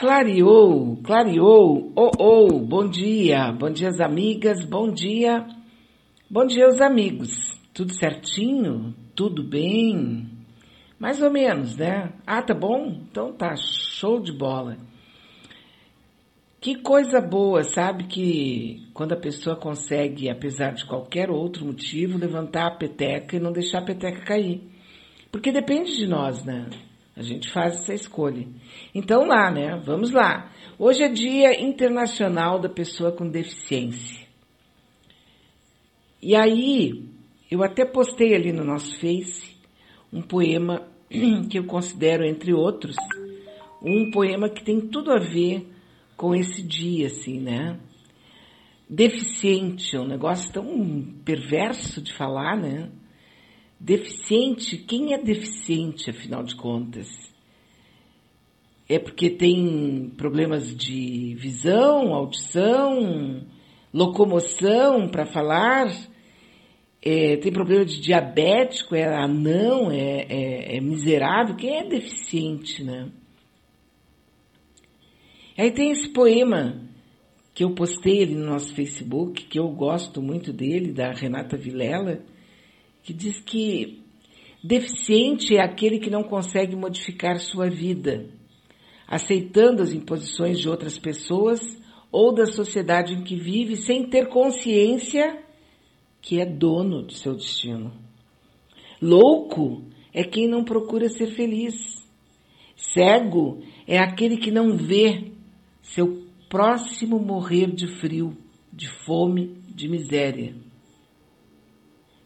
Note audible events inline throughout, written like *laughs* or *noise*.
Clareou, clareou. Oh, oh, bom dia. Bom dia, as amigas. Bom dia. Bom dia, os amigos. Tudo certinho? Tudo bem? Mais ou menos, né? Ah, tá bom? Então tá, show de bola. Que coisa boa, sabe? Que quando a pessoa consegue, apesar de qualquer outro motivo, levantar a peteca e não deixar a peteca cair. Porque depende de nós, né? A gente faz essa escolha. Então lá, né? Vamos lá. Hoje é Dia Internacional da Pessoa com Deficiência. E aí, eu até postei ali no nosso Face um poema *clears throat* que eu considero, entre outros, um poema que tem tudo a ver com esse dia, assim, né? Deficiente, é um negócio tão perverso de falar, né? Deficiente, quem é deficiente, afinal de contas? É porque tem problemas de visão, audição, locomoção para falar? É, tem problema de diabético, é anão, é, é, é miserável? Quem é deficiente, né? Aí tem esse poema que eu postei ali no nosso Facebook, que eu gosto muito dele, da Renata Vilela, que diz que deficiente é aquele que não consegue modificar sua vida, aceitando as imposições de outras pessoas ou da sociedade em que vive sem ter consciência que é dono de seu destino. Louco é quem não procura ser feliz. Cego é aquele que não vê seu próximo morrer de frio, de fome, de miséria.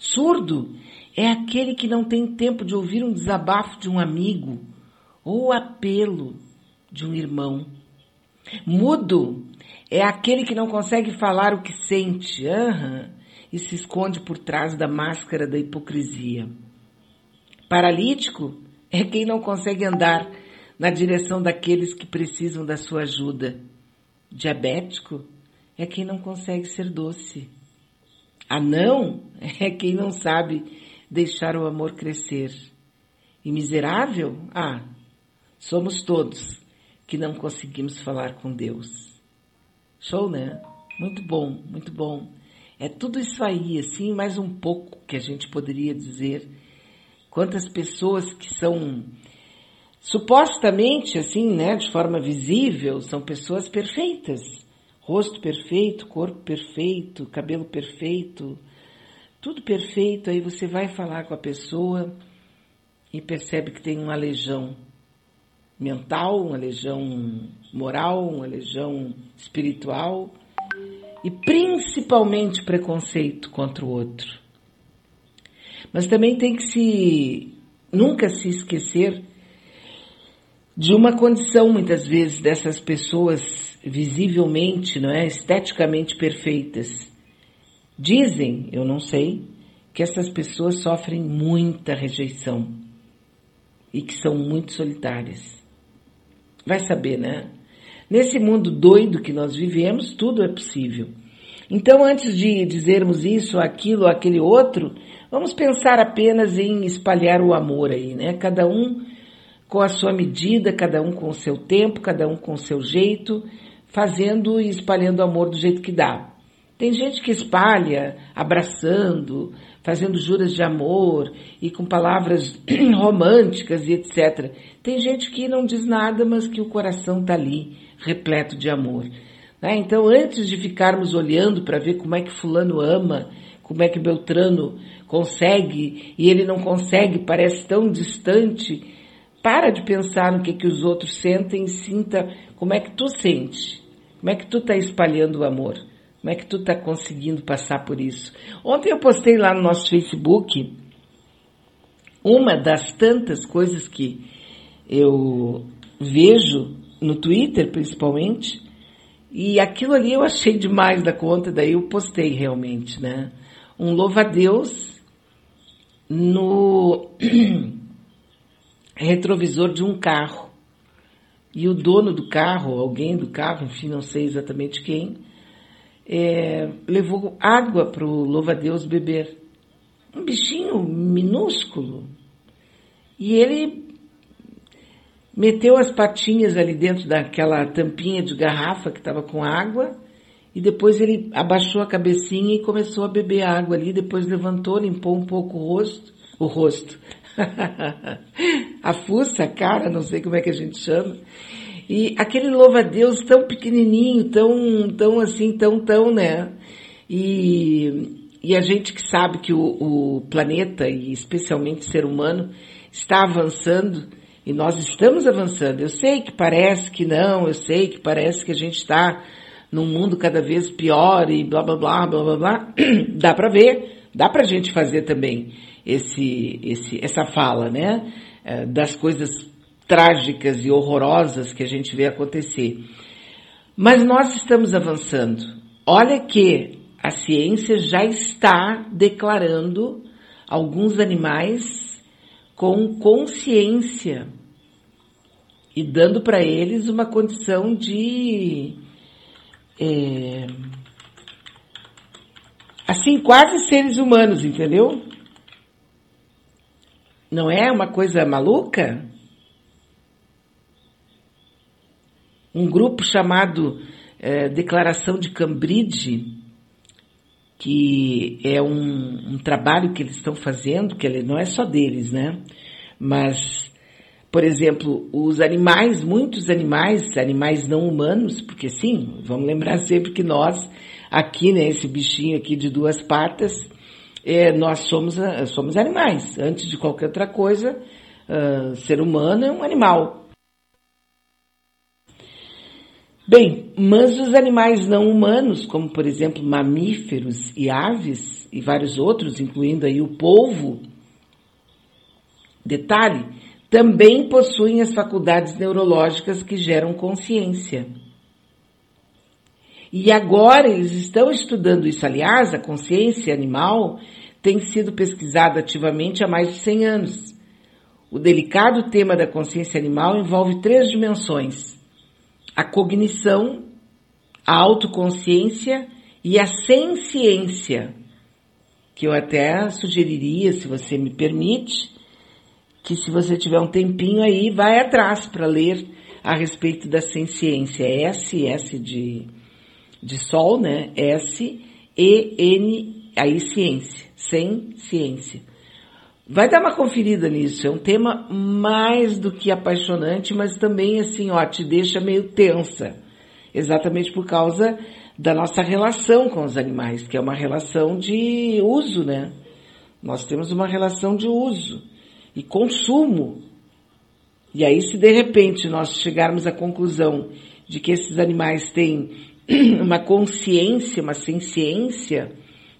Surdo é aquele que não tem tempo de ouvir um desabafo de um amigo ou apelo de um irmão. Mudo é aquele que não consegue falar o que sente uhum, e se esconde por trás da máscara da hipocrisia. Paralítico é quem não consegue andar na direção daqueles que precisam da sua ajuda. Diabético é quem não consegue ser doce. Anão é quem não sabe deixar o amor crescer. E miserável? Ah, somos todos que não conseguimos falar com Deus. Show, né? Muito bom, muito bom. É tudo isso aí, assim, mais um pouco que a gente poderia dizer. Quantas pessoas que são supostamente, assim, né, de forma visível, são pessoas perfeitas rosto perfeito, corpo perfeito, cabelo perfeito, tudo perfeito. Aí você vai falar com a pessoa e percebe que tem uma legião mental, uma legião moral, uma legião espiritual e principalmente preconceito contra o outro. Mas também tem que se nunca se esquecer de uma condição muitas vezes dessas pessoas visivelmente, não é, esteticamente perfeitas. Dizem, eu não sei, que essas pessoas sofrem muita rejeição e que são muito solitárias. Vai saber, né? Nesse mundo doido que nós vivemos, tudo é possível. Então, antes de dizermos isso, aquilo, aquele outro, vamos pensar apenas em espalhar o amor aí, né? Cada um com a sua medida, cada um com o seu tempo, cada um com o seu jeito, fazendo e espalhando amor do jeito que dá. Tem gente que espalha abraçando, fazendo juras de amor e com palavras *clears throat* românticas e etc. Tem gente que não diz nada, mas que o coração está ali, repleto de amor. Né? Então, antes de ficarmos olhando para ver como é que Fulano ama, como é que Beltrano consegue e ele não consegue, parece tão distante, para de pensar no que, que os outros sentem e sinta como é que tu sente. Como é que tu está espalhando o amor? Como é que tu está conseguindo passar por isso? Ontem eu postei lá no nosso Facebook uma das tantas coisas que eu vejo no Twitter, principalmente, e aquilo ali eu achei demais da conta, daí eu postei realmente, né? Um louva-a-Deus no *clears throat* retrovisor de um carro. E o dono do carro, alguém do carro, enfim, não sei exatamente quem, é, levou água para o louva-a-Deus beber. Um bichinho minúsculo. E ele meteu as patinhas ali dentro daquela tampinha de garrafa que estava com água e depois ele abaixou a cabecinha e começou a beber água ali, depois levantou, limpou um pouco o rosto, o rosto, *laughs* a fuça, a cara, não sei como é que a gente chama, e aquele louva-a-Deus tão pequenininho, tão, tão assim, tão, tão, né? E, e a gente que sabe que o, o planeta, e especialmente o ser humano, está avançando, e nós estamos avançando. Eu sei que parece que não, eu sei que parece que a gente está num mundo cada vez pior e blá blá blá blá blá blá. *clears throat* dá para ver, dá para a gente fazer também esse, esse, essa fala, né? É, das coisas trágicas e horrorosas que a gente vê acontecer. Mas nós estamos avançando. Olha que a ciência já está declarando alguns animais com consciência e dando para eles uma condição de é, assim quase seres humanos, entendeu? Não é uma coisa maluca? Um grupo chamado é, Declaração de Cambridge, que é um, um trabalho que eles estão fazendo, que ele não é só deles, né? Mas, por exemplo, os animais, muitos animais, animais não humanos, porque sim, vamos lembrar sempre que nós, aqui, né, esse bichinho aqui de duas patas, é, nós somos, somos animais. Antes de qualquer outra coisa, uh, ser humano é um animal. Bem, mas os animais não humanos, como por exemplo mamíferos e aves e vários outros, incluindo aí o polvo, detalhe, também possuem as faculdades neurológicas que geram consciência. E agora eles estão estudando isso. Aliás, a consciência animal tem sido pesquisada ativamente há mais de 100 anos. O delicado tema da consciência animal envolve três dimensões a cognição, a autoconsciência e a ciência, que eu até sugeriria, se você me permite, que se você tiver um tempinho aí, vai atrás para ler a respeito da ciência. S, S de, de sol, né? S, E, N, aí ciência, sem ciência. Vai dar uma conferida nisso. É um tema mais do que apaixonante, mas também assim, ó, te deixa meio tensa. Exatamente por causa da nossa relação com os animais, que é uma relação de uso, né? Nós temos uma relação de uso e consumo. E aí, se de repente nós chegarmos à conclusão de que esses animais têm *clears throat* uma consciência, uma ciência,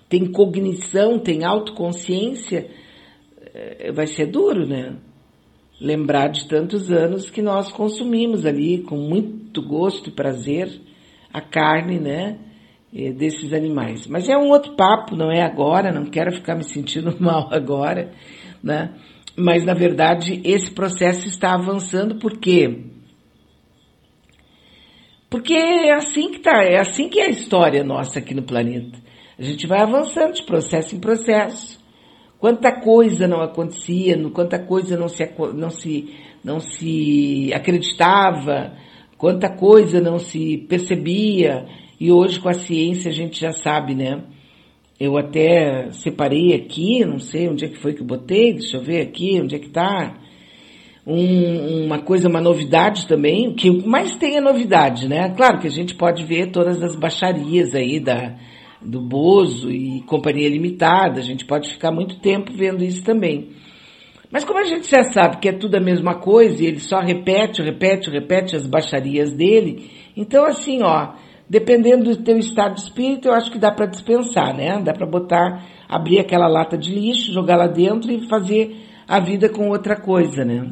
têm cognição, têm autoconsciência, é, vai ser duro, né? Lembrar de tantos anos que nós consumimos ali com muito gosto e prazer a carne, né? Desses animais. Mas é um outro papo, não é agora, não quero ficar me sentindo *laughs* mal agora, né? Mas na verdade esse processo está avançando por quê? Porque é assim que tá, é assim que é a história nossa aqui no planeta. A gente vai avançando de processo em processo. Quanta coisa não acontecia, quanta coisa não se, não se, não se acreditava, quanta coisa não se percebia, e hoje com a ciência a gente já sabe, né? Eu até separei aqui, não sei onde é que foi que eu botei, deixa eu ver aqui, onde é que tá. Um, uma coisa, uma novidade também, o que mais tem é novidade, né? Claro que a gente pode ver todas as baixarias aí da, do Bozo e Companhia Limitada, a gente pode ficar muito tempo vendo isso também. Mas como a gente já sabe que é tudo a mesma coisa e ele só repete, repete, repete as baixarias dele, então assim, ó, dependendo do teu estado de espírito, eu acho que dá para dispensar, né? Dá para botar, abrir aquela lata de lixo, jogar lá dentro e fazer a vida com outra coisa, né?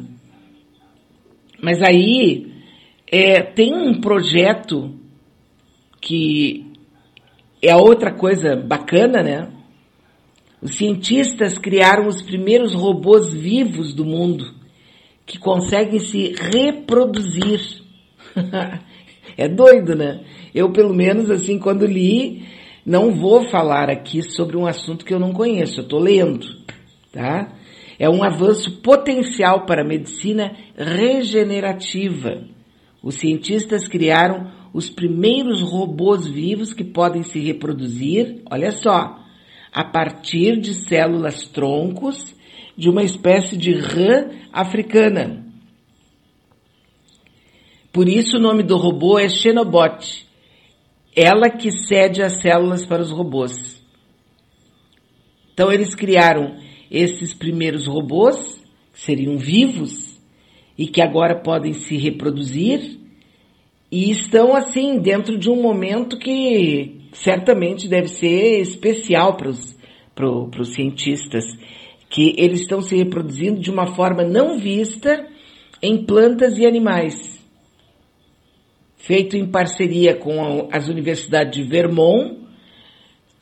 Mas aí é, tem um projeto que é a outra coisa bacana, né? Os cientistas criaram os primeiros robôs vivos do mundo que conseguem se reproduzir. *laughs* é doido, né? Eu, pelo menos, assim, quando li, não vou falar aqui sobre um assunto que eu não conheço, eu tô lendo, tá? É um avanço potencial para a medicina regenerativa. Os cientistas criaram os primeiros robôs vivos que podem se reproduzir, olha só, a partir de células troncos de uma espécie de rã africana. Por isso o nome do robô é Xenobot, ela que cede as células para os robôs. Então eles criaram esses primeiros robôs, que seriam vivos, e que agora podem se reproduzir, e estão assim dentro de um momento que certamente deve ser especial para os, para os cientistas, que eles estão se reproduzindo de uma forma não vista em plantas e animais. Feito em parceria com as universidades de Vermont,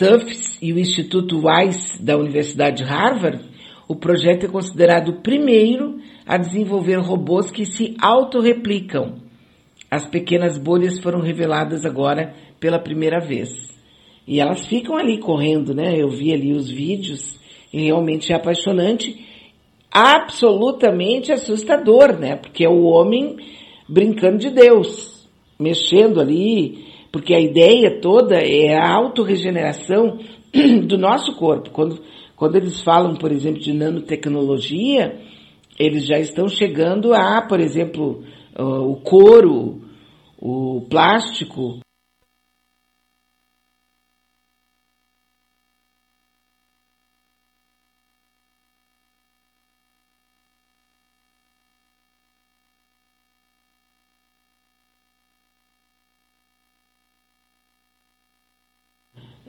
Tufts e o Instituto Weiss da Universidade de Harvard, o projeto é considerado o primeiro a desenvolver robôs que se autorreplicam. As pequenas bolhas foram reveladas agora pela primeira vez. E elas ficam ali correndo, né? Eu vi ali os vídeos e realmente é apaixonante, absolutamente assustador, né? Porque é o homem brincando de Deus, mexendo ali, porque a ideia toda é a autorregeneração *clears throat* do nosso corpo. Quando, quando eles falam, por exemplo, de nanotecnologia, eles já estão chegando a, por exemplo, o couro, o plástico,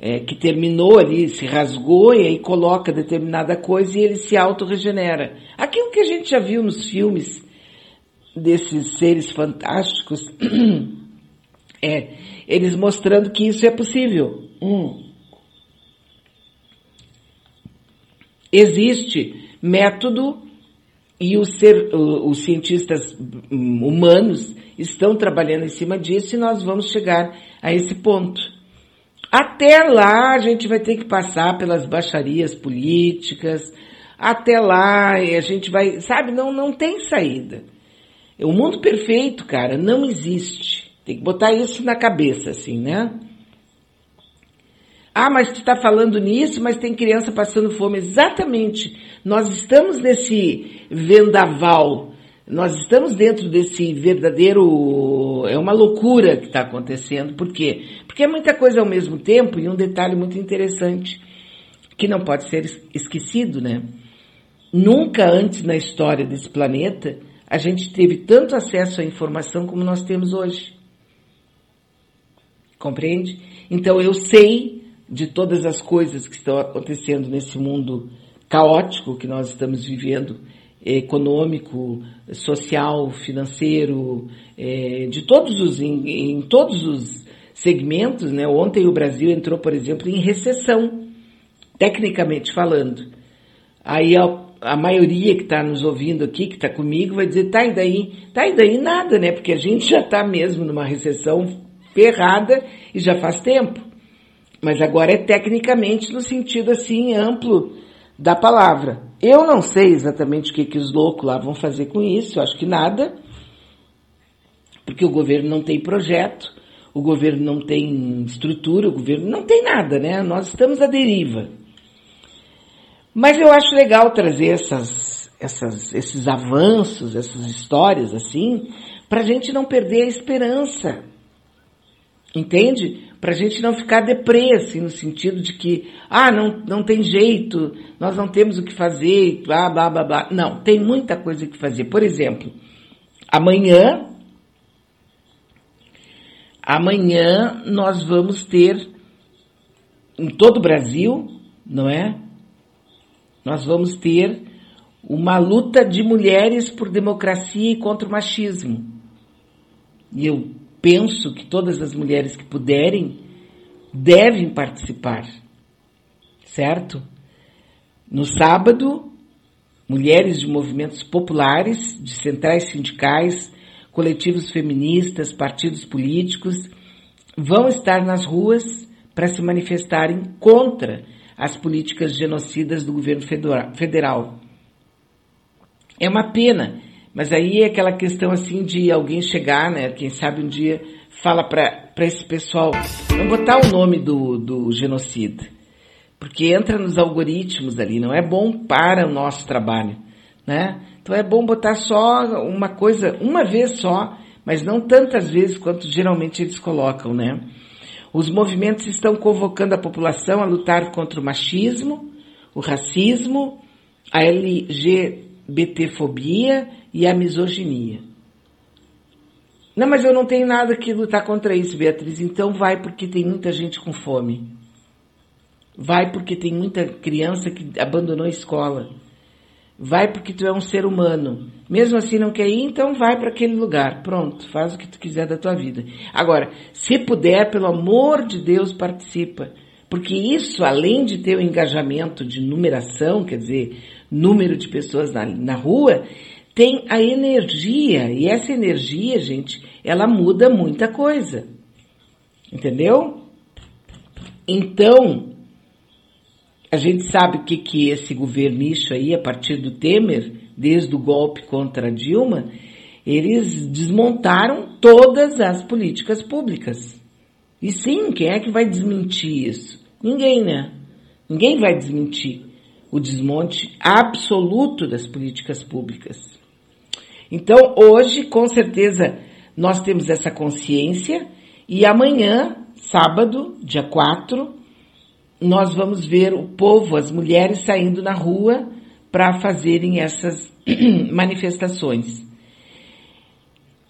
é, que terminou ali, se rasgou e aí coloca determinada coisa e ele se auto-regenera. Aquilo que a gente já viu nos filmes desses seres fantásticos, *clears throat* é eles mostrando que isso é possível. Hum. Existe método e os, ser, os cientistas humanos estão trabalhando em cima disso e nós vamos chegar a esse ponto. Até lá a gente vai ter que passar pelas baixarias políticas, até lá a gente vai, sabe, não, não tem saída. O mundo perfeito, cara, não existe. Tem que botar isso na cabeça, assim, né? Ah, mas tu está falando nisso, mas tem criança passando fome. Exatamente. Nós estamos nesse vendaval nós estamos dentro desse verdadeiro. É uma loucura que está acontecendo. Por quê? Porque é muita coisa ao mesmo tempo e um detalhe muito interessante que não pode ser esquecido, né? Nunca antes na história desse planeta a gente teve tanto acesso à informação como nós temos hoje. Compreende? Então eu sei de todas as coisas que estão acontecendo nesse mundo caótico que nós estamos vivendo econômico, social, financeiro, é, de todos os, em, em, todos os segmentos, né? Ontem o Brasil entrou, por exemplo, em recessão, tecnicamente falando. Aí a, a maioria que está nos ouvindo aqui, que está comigo, vai dizer, tá e daí? Tá e daí nada, né? Porque a gente já está mesmo numa recessão ferrada e já faz tempo. Mas agora é tecnicamente no sentido assim amplo da palavra. Eu não sei exatamente o que, que os loucos lá vão fazer com isso, eu acho que nada, porque o governo não tem projeto, o governo não tem estrutura, o governo não tem nada, né? Nós estamos à deriva. Mas eu acho legal trazer essas, essas, esses avanços, essas histórias assim, para a gente não perder a esperança. Entende? Para a gente não ficar deprê, assim, no sentido de que, ah, não, não tem jeito, nós não temos o que fazer, blá, blá, blá, blá. Não, tem muita coisa que fazer. Por exemplo, amanhã, amanhã nós vamos ter, em todo o Brasil, não é? Nós vamos ter uma luta de mulheres por democracia e contra o machismo. E eu penso que todas as mulheres que puderem devem participar, certo? No sábado, mulheres de movimentos populares, de centrais sindicais, coletivos feministas, partidos políticos, vão estar nas ruas para se manifestarem contra as políticas genocidas do governo federal. É uma pena, mas aí é aquela questão assim de alguém chegar, né? Quem sabe um dia fala para esse pessoal, não botar o nome do, do genocida, porque entra nos algoritmos ali, não é bom para o nosso trabalho, né? Então é bom botar só uma coisa, uma vez só, mas não tantas vezes quanto geralmente eles colocam, né? Os movimentos estão convocando a população a lutar contra o machismo, o racismo, a LGBTfobia e a misoginia. Não, mas eu não tenho nada que lutar contra isso, Beatriz. Então vai porque tem muita gente com fome. Vai porque tem muita criança que abandonou a escola. Vai porque tu é um ser humano. Mesmo assim não quer ir, então vai para aquele lugar. Pronto, faz o que tu quiser da tua vida. Agora, se puder, pelo amor de Deus, participa. Porque isso, além de ter o engajamento de numeração, quer dizer, número de pessoas na, na rua, tem a energia. E essa energia, gente, ela muda muita coisa. Entendeu? Então, a gente sabe o que, que esse governicho aí, a partir do Temer, desde o golpe contra Dilma, eles desmontaram todas as políticas públicas. E sim, quem é que vai desmentir isso? Ninguém, né? Ninguém vai desmentir o desmonte absoluto das políticas públicas. Então, hoje, com certeza, nós temos essa consciência e amanhã, sábado, dia 4, nós vamos ver o povo, as mulheres saindo na rua para fazerem essas *clears throat* manifestações.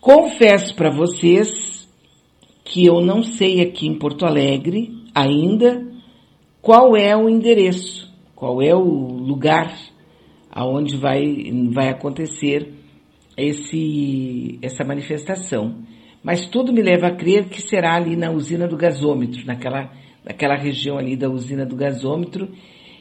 Confesso para vocês que eu não sei aqui em Porto Alegre ainda qual é o endereço, qual é o lugar aonde vai, vai acontecer esse, essa manifestação. Mas tudo me leva a crer que será ali na usina do gasômetro, naquela naquela região ali da usina do gasômetro,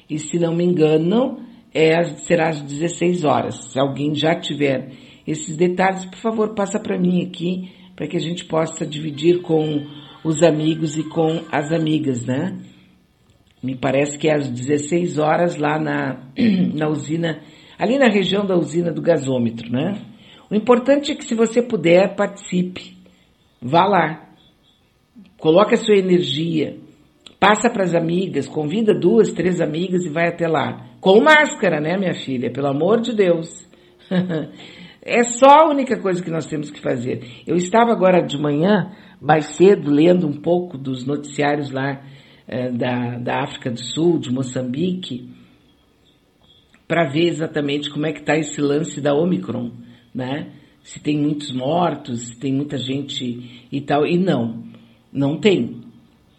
e se não me engano, é, será às 16 horas. Se alguém já tiver esses detalhes, por favor, passa para mim aqui, para que a gente possa dividir com os amigos e com as amigas, né? Me parece que é às 16 horas lá na, *clears throat* na usina, ali na região da usina do gasômetro, né? O importante é que se você puder, participe. Vá lá. Coloque a sua energia. Passa para as amigas, convida duas, três amigas e vai até lá. Com máscara, né, minha filha? Pelo amor de Deus. *laughs* é só a única coisa que nós temos que fazer. Eu estava agora de manhã, mais cedo, lendo um pouco dos noticiários lá da, da África do Sul, de Moçambique, para ver exatamente como é que está esse lance da Omicron, né? Se tem muitos mortos, se tem muita gente e tal. E não, não tem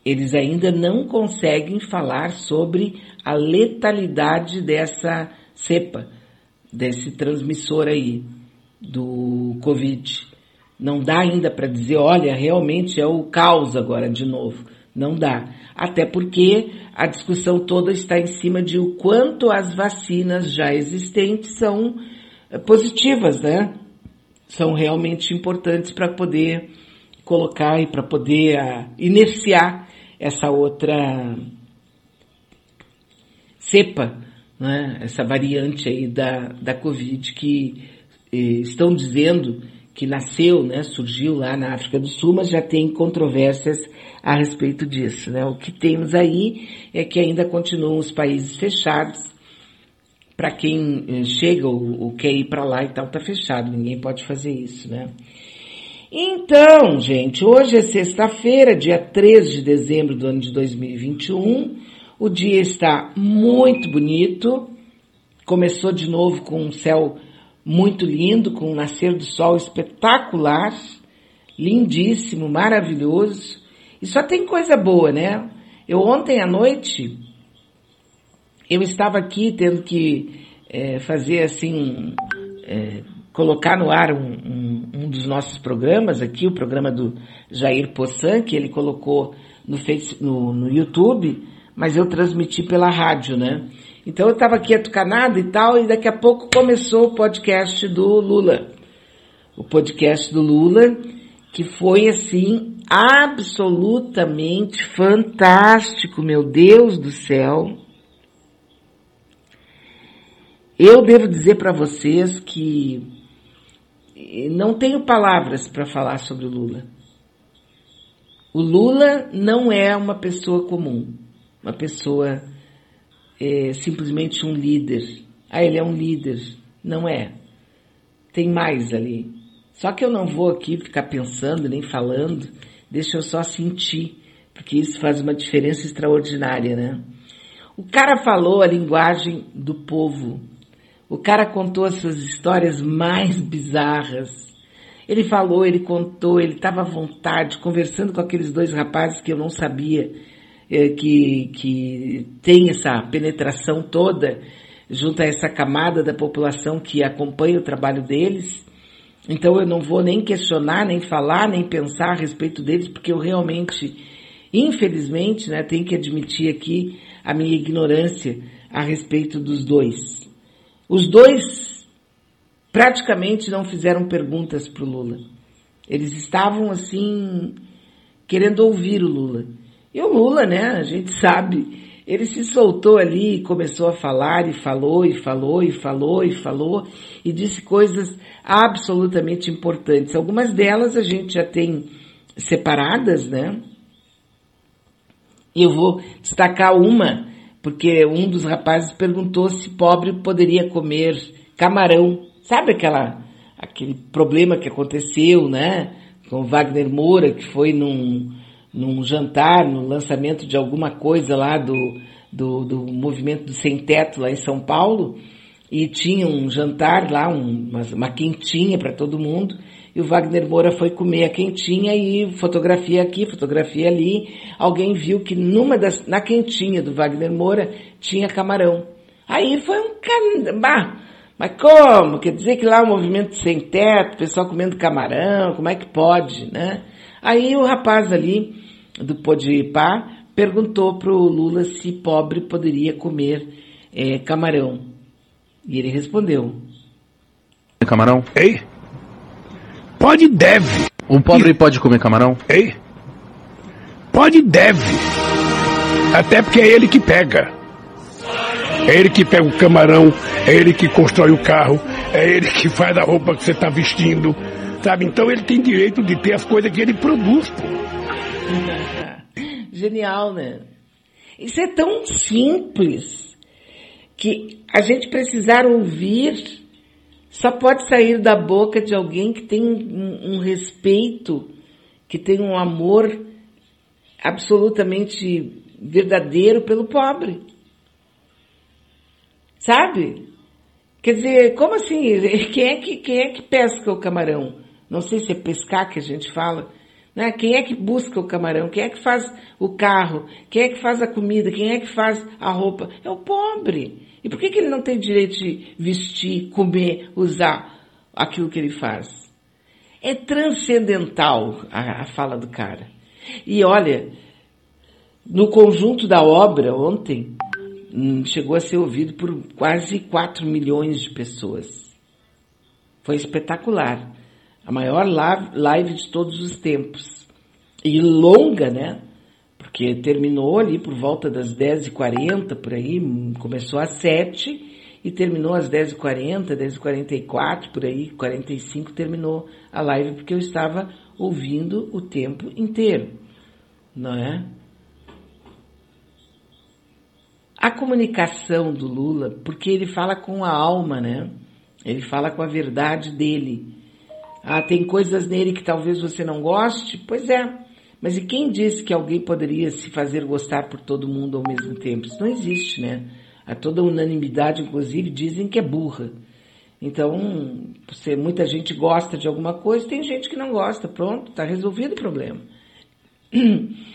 eles ainda não conseguem falar sobre a letalidade dessa cepa, desse transmissor aí do Covid. Não dá ainda para dizer, olha, realmente é o caos agora de novo. Não dá. Até porque a discussão toda está em cima de o quanto as vacinas já existentes são eh, positivas, né? São realmente importantes para poder colocar e para poder uh, iniciar essa outra cepa, né, essa variante aí da, da Covid que eh, estão dizendo que nasceu, né, surgiu lá na África do Sul, mas já tem controvérsias a respeito disso. Né? O que temos aí é que ainda continuam os países fechados. Para quem eh, chega ou, ou quer ir para lá e tal, está fechado, ninguém pode fazer isso, né? Então, gente, hoje é sexta-feira, dia 13 de dezembro do ano de 2021. O dia está muito bonito. Começou de novo com um céu muito lindo, com um nascer do sol espetacular, lindíssimo, maravilhoso. E só tem coisa boa, né? Eu ontem à noite, eu estava aqui tendo que é, fazer assim, é, colocar no ar um, um, um, dos nossos programas aqui, o programa do Jair Poçan, que ele colocou no, face, no, no YouTube, mas eu transmiti pela rádio, né? Então eu estava aqui atucanado e tal, e daqui a pouco começou o podcast do Lula. O podcast do Lula, que foi assim, absolutamente fantástico, meu Deus do céu. Eu devo dizer para vocês que não tenho palavras para falar sobre o Lula. O Lula não é uma pessoa comum, uma pessoa é, simplesmente um líder. Ah, ele é um líder. Não é. Tem mais ali. Só que eu não vou aqui ficar pensando nem falando, deixa eu só sentir, porque isso faz uma diferença extraordinária, né? O cara falou a linguagem do povo. O cara contou as suas histórias mais bizarras. Ele falou, ele contou, ele estava à vontade, conversando com aqueles dois rapazes que eu não sabia é, que, que tem essa penetração toda junto a essa camada da população que acompanha o trabalho deles. Então eu não vou nem questionar, nem falar, nem pensar a respeito deles, porque eu realmente, infelizmente, né, tenho que admitir aqui a minha ignorância a respeito dos dois. Os dois praticamente não fizeram perguntas para o Lula. Eles estavam assim querendo ouvir o Lula. E o Lula, né, a gente sabe, ele se soltou ali e começou a falar e falou e falou e falou e falou e disse coisas absolutamente importantes. Algumas delas a gente já tem separadas, né? Eu vou destacar uma, porque um dos rapazes perguntou se pobre poderia comer camarão. Sabe aquela, aquele problema que aconteceu, né? Com Wagner Moura, que foi num, num jantar, no lançamento de alguma coisa lá do, do, do movimento do Sem Teto lá em São Paulo, e tinha um jantar lá, um, uma, uma quentinha para todo mundo, e o Wagner Moura foi comer a quentinha e fotografia aqui, fotografia ali. Alguém viu que numa das, na quentinha do Wagner Moura tinha camarão. Aí foi um can... mas como? Quer dizer que lá o movimento sem teto, pessoal comendo camarão, como é que pode, né? Aí o rapaz ali do Podipá perguntou pro Lula se pobre poderia comer é, camarão. E ele respondeu. Camarão? Ei? Pode e deve. Um pobre e... pode comer camarão? Ei? Pode e deve. Até porque é ele que pega. É ele que pega o camarão, é ele que constrói o carro, é ele que *laughs* faz a roupa que você está vestindo, sabe? Então ele tem direito de ter as coisas que ele produz, pô. *laughs* Genial, né? Isso é tão simples que a gente precisar ouvir só pode sair da boca de alguém que tem um, um respeito, que tem um amor absolutamente verdadeiro pelo pobre. Sabe? Quer dizer, como assim? *laughs* Quem é que, quem é que pesca o camarão? Não sei se é pescar que a gente fala. Né? Quem é que busca o camarão? Quem é que faz o carro? Quem é que faz a comida? Quem é que faz a roupa? É o pobre. E por que, que ele não tem direito de vestir, comer, usar aquilo que ele faz? É transcendental a, a fala do cara. E olha, no conjunto da obra ontem, chegou a ser ouvido por quase 4 milhões de pessoas. Foi espetacular. A maior live de todos os tempos. E longa, né? porque terminou ali por volta das 10h40, por aí, começou às 7 e terminou às 10h40, 10h44, por aí, 45 terminou a live, porque eu estava ouvindo o tempo inteiro, não é? A comunicação do Lula, porque ele fala com a alma, né? Ele fala com a verdade dele. Ah, tem coisas nele que talvez você não goste? Pois é, mas e quem disse que alguém poderia se fazer gostar por todo mundo ao mesmo tempo? Isso não existe, né? A toda unanimidade, inclusive, dizem que é burra. Então, se muita gente gosta de alguma coisa, tem gente que não gosta. Pronto, está resolvido o problema. *clears throat*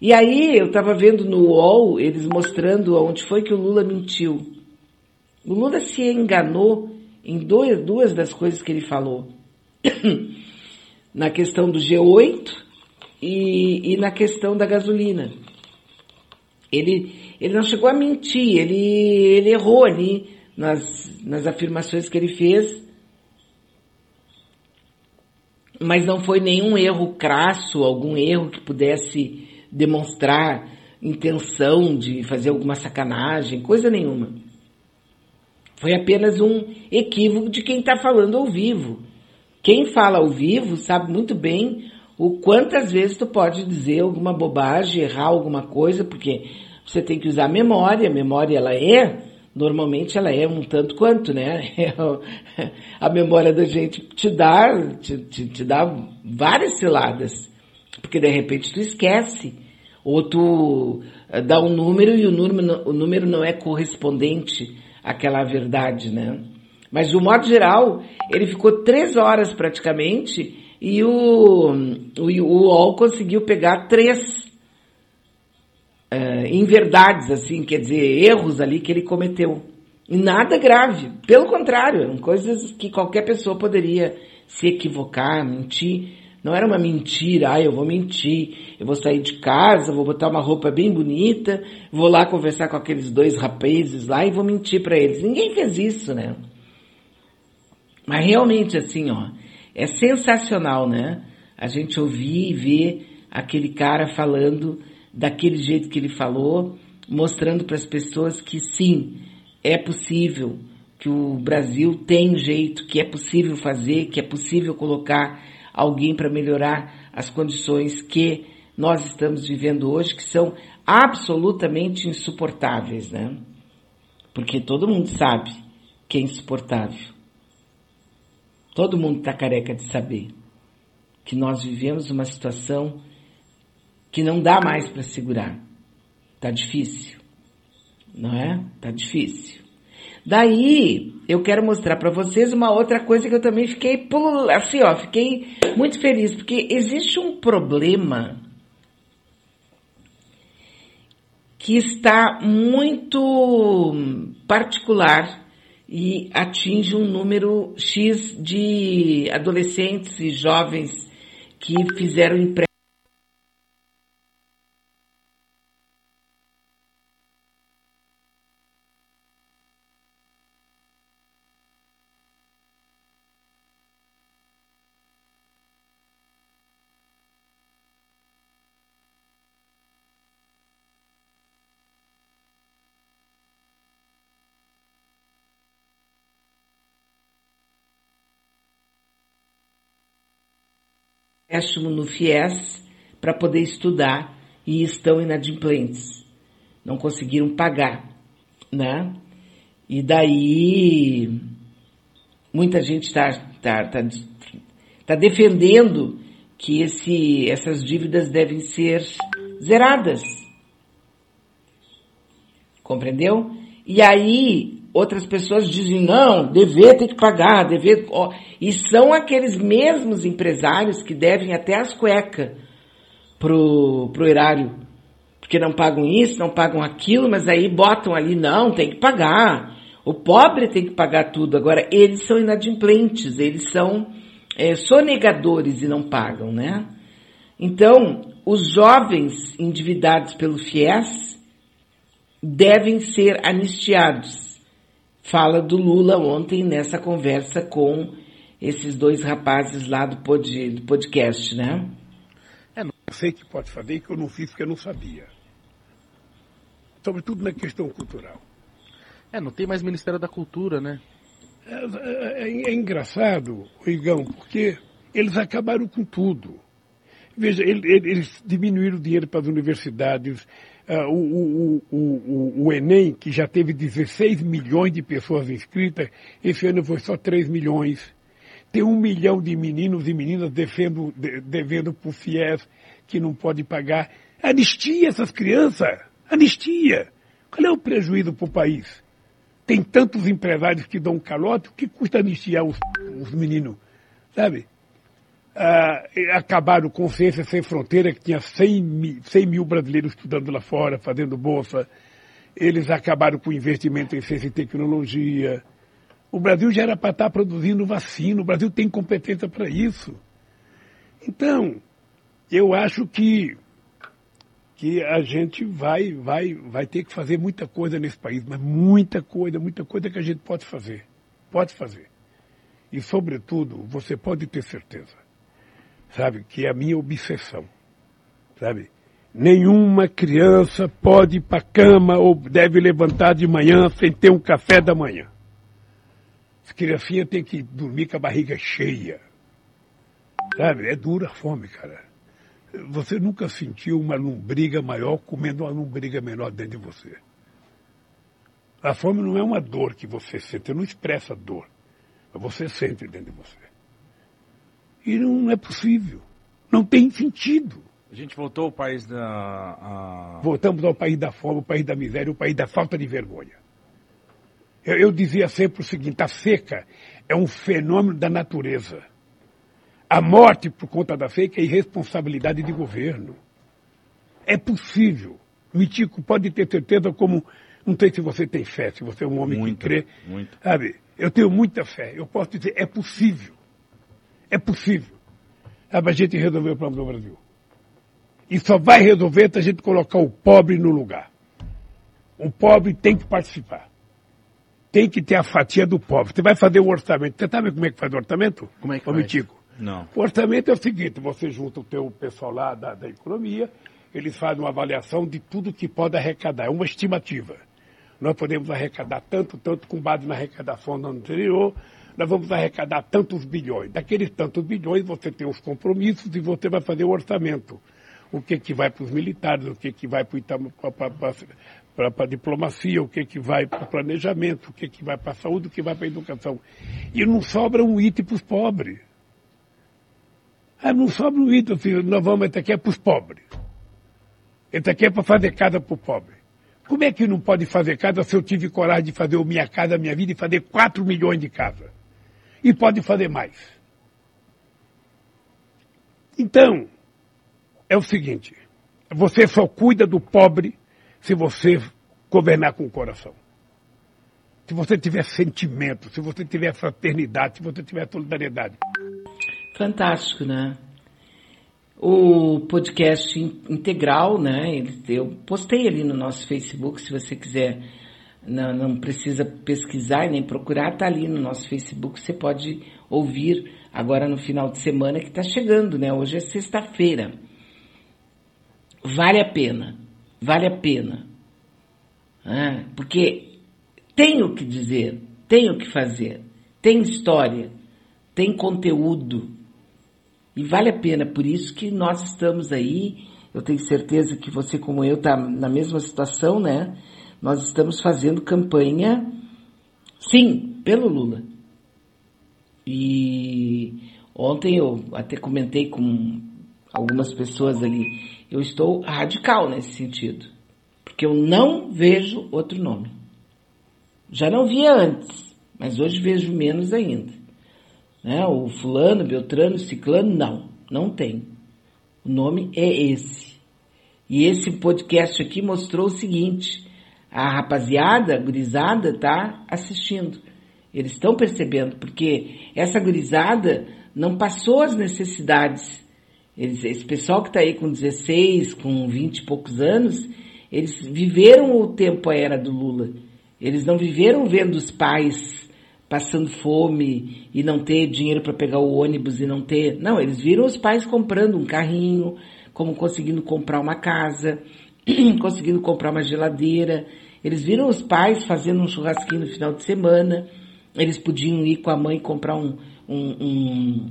E aí, eu estava vendo no UOL, eles mostrando onde foi que o Lula mentiu. O Lula se enganou em dois, duas das coisas que ele falou. *coughs* Na questão do G8 e, e na questão da gasolina. Ele, ele não chegou a mentir, ele, ele errou ali nas, nas afirmações que ele fez, mas não foi nenhum erro crasso, algum erro que pudesse demonstrar intenção de fazer alguma sacanagem, coisa nenhuma. Foi apenas um equívoco de quem está falando ao vivo. Quem fala ao vivo sabe muito bem o quantas vezes tu pode dizer alguma bobagem, errar alguma coisa, porque você tem que usar a memória. A memória ela é, normalmente ela é um tanto quanto, né? *laughs* a memória da gente te dá, te, te, te dá várias ciladas, porque de repente tu esquece, ou tu eh, dá um número e o número, o número não é correspondente àquela verdade, né? Mas, de um modo geral, ele ficou três horas praticamente e o, o, o UOL conseguiu pegar três uh, inverdades, assim, quer dizer, erros ali que ele cometeu. E nada grave. Pelo contrário, eram coisas que qualquer pessoa poderia se equivocar, mentir. Não era uma mentira, ah, eu vou mentir, eu vou sair de casa, vou botar uma roupa bem bonita, vou lá conversar com aqueles dois rapazes lá e vou mentir para eles. Ninguém fez isso, né? Mas realmente assim, ó, é sensacional, né? A gente ouvir e ver aquele cara falando daquele jeito que ele falou, mostrando para as pessoas que sim, é possível, que o Brasil tem jeito, que é possível fazer, que é possível colocar alguém para melhorar as condições que nós estamos vivendo hoje, que são absolutamente insuportáveis, né? Porque todo mundo sabe que é insuportável. Todo mundo está careca de saber que nós vivemos uma situação que não dá mais para segurar. Tá difícil, não é? Tá difícil. Daí, eu quero mostrar para vocês uma outra coisa que eu também fiquei, assim, ó, fiquei muito feliz, porque existe um problema que está muito particular e atinge um número X de adolescentes e jovens que fizeram empréstimo empréstimo no FIES para poder estudar e estão inadimplentes. Não conseguiram pagar, né? E daí muita gente está tá, tá, tá defendendo que esse, essas dívidas devem ser zeradas. Compreendeu? E aí Outras pessoas dizem, não, dever tem que pagar, dever. E são aqueles mesmos empresários que devem até as cuecas pro, pro erário. Porque não pagam isso, não pagam aquilo, mas aí botam ali, não, tem que pagar. O pobre tem que pagar tudo. Agora, eles são inadimplentes, eles são é, sonegadores e não pagam, né? Então, os jovens endividados pelo FIES devem ser anistiados fala do Lula ontem nessa conversa com esses dois rapazes lá do, pod, do podcast, né? É, não sei que pode fazer que eu não fiz porque eu não sabia. Sobretudo na questão cultural. É, não tem mais Ministério da Cultura, né? É, é, é, é engraçado, Igão, porque eles acabaram com tudo. Veja, eles diminuíram o dinheiro para as universidades, Uh, o, o, o, o, Enem, que já teve 16 milhões de pessoas inscritas, esse ano foi só 3 milhões. Tem um milhão de meninos e meninas devendo, de, devendo por FIES que não pode pagar. Anistia essas crianças! Anistia! Qual é o prejuízo para o país? Tem tantos empresários que dão calote, o que custa anistiar os, os meninos? Sabe? Uh, acabaram com Ciência Sem Fronteira, que tinha 100 mil, 100 mil brasileiros estudando lá fora, fazendo bolsa. Eles acabaram com investimento em ciência e tecnologia. O Brasil já era para estar produzindo vacina, o Brasil tem competência para isso. Então, eu acho que, que a gente vai, vai, vai ter que fazer muita coisa nesse país, mas muita coisa, muita coisa que a gente pode fazer. Pode fazer. E, sobretudo, você pode ter certeza sabe? Que é a minha obsessão, sabe? Nenhuma criança pode ir para a cama ou deve levantar de manhã sem ter um café da manhã. As criancinhas têm que dormir com a barriga cheia. Sabe? É dura a fome, cara. Você nunca sentiu uma lombriga maior comendo uma lombriga menor dentro de você. A fome não é uma dor que você sente, não expressa dor. Mas você sente dentro de você. E não é possível. Não tem sentido. A gente voltou ao país da. A... Voltamos ao país da fome, o país da miséria, o país da falta de vergonha. Eu, eu dizia sempre o seguinte: a seca é um fenômeno da natureza. A morte por conta da seca é irresponsabilidade de governo. É possível. Mitico pode ter certeza como. Não sei se você tem fé, se você é um homem Muito, que crê. muito. Sabe, eu tenho muita fé. Eu posso dizer, é possível. É possível. Sabe, a gente resolver o problema do Brasil. E só vai resolver se a gente colocar o pobre no lugar. O pobre tem que participar. Tem que ter a fatia do pobre. Você vai fazer o orçamento. Você sabe como é que faz o orçamento? Como é que Ô, faz? Mitico? Não. O orçamento é o seguinte, você junta o teu pessoal lá da, da economia, eles fazem uma avaliação de tudo que pode arrecadar, é uma estimativa. Nós podemos arrecadar tanto, tanto com base na arrecadação do ano anterior, nós vamos arrecadar tantos bilhões. Daqueles tantos bilhões você tem os compromissos e você vai fazer o orçamento. O que, que vai para os militares, o que, que vai para a diplomacia, o que, que vai para o planejamento, o que, que vai para a saúde, o que vai para a educação. E não sobra um item para os pobres. Ah, não sobra um item, assim, nós vamos, esse aqui é para os pobres. Esse aqui é para fazer casa para o pobre. Como é que não pode fazer casa se eu tive coragem de fazer o Minha Casa Minha Vida e fazer 4 milhões de casa? E pode fazer mais. Então, é o seguinte, você só cuida do pobre se você governar com o coração. Se você tiver sentimento, se você tiver fraternidade, se você tiver solidariedade. Fantástico, né? O podcast in- integral, né? Eu postei ali no nosso Facebook, se você quiser, não, não precisa pesquisar e nem procurar, tá ali no nosso Facebook, você pode ouvir agora no final de semana que está chegando, né? Hoje é sexta-feira. Vale a pena, vale a pena. né? Porque tem o que dizer, tem o que fazer, tem história, tem conteúdo. E vale a pena, por isso que nós estamos aí. Eu tenho certeza que você, como eu, está na mesma situação, né? Nós estamos fazendo campanha, sim, pelo Lula. E ontem eu até comentei com algumas pessoas ali, eu estou radical nesse sentido, porque eu não vejo outro nome. Já não via antes, mas hoje vejo menos ainda. Né? O fulano, Beltrano, Ciclano, não, não tem. O nome é esse. E esse podcast aqui mostrou o seguinte: a rapaziada, a gurizada, tá assistindo. Eles estão percebendo, porque essa gurizada não passou as necessidades. Eles, esse pessoal que está aí com 16, com 20 e poucos anos, eles viveram o tempo, a era do Lula. Eles não viveram vendo os pais passando fome e não ter dinheiro para pegar o ônibus e não ter. Não, eles viram os pais comprando um carrinho, como conseguindo comprar uma casa, *clears throat* conseguindo comprar uma geladeira. Eles viram os pais fazendo um churrasquinho no final de semana. Eles podiam ir com a mãe comprar um, um, um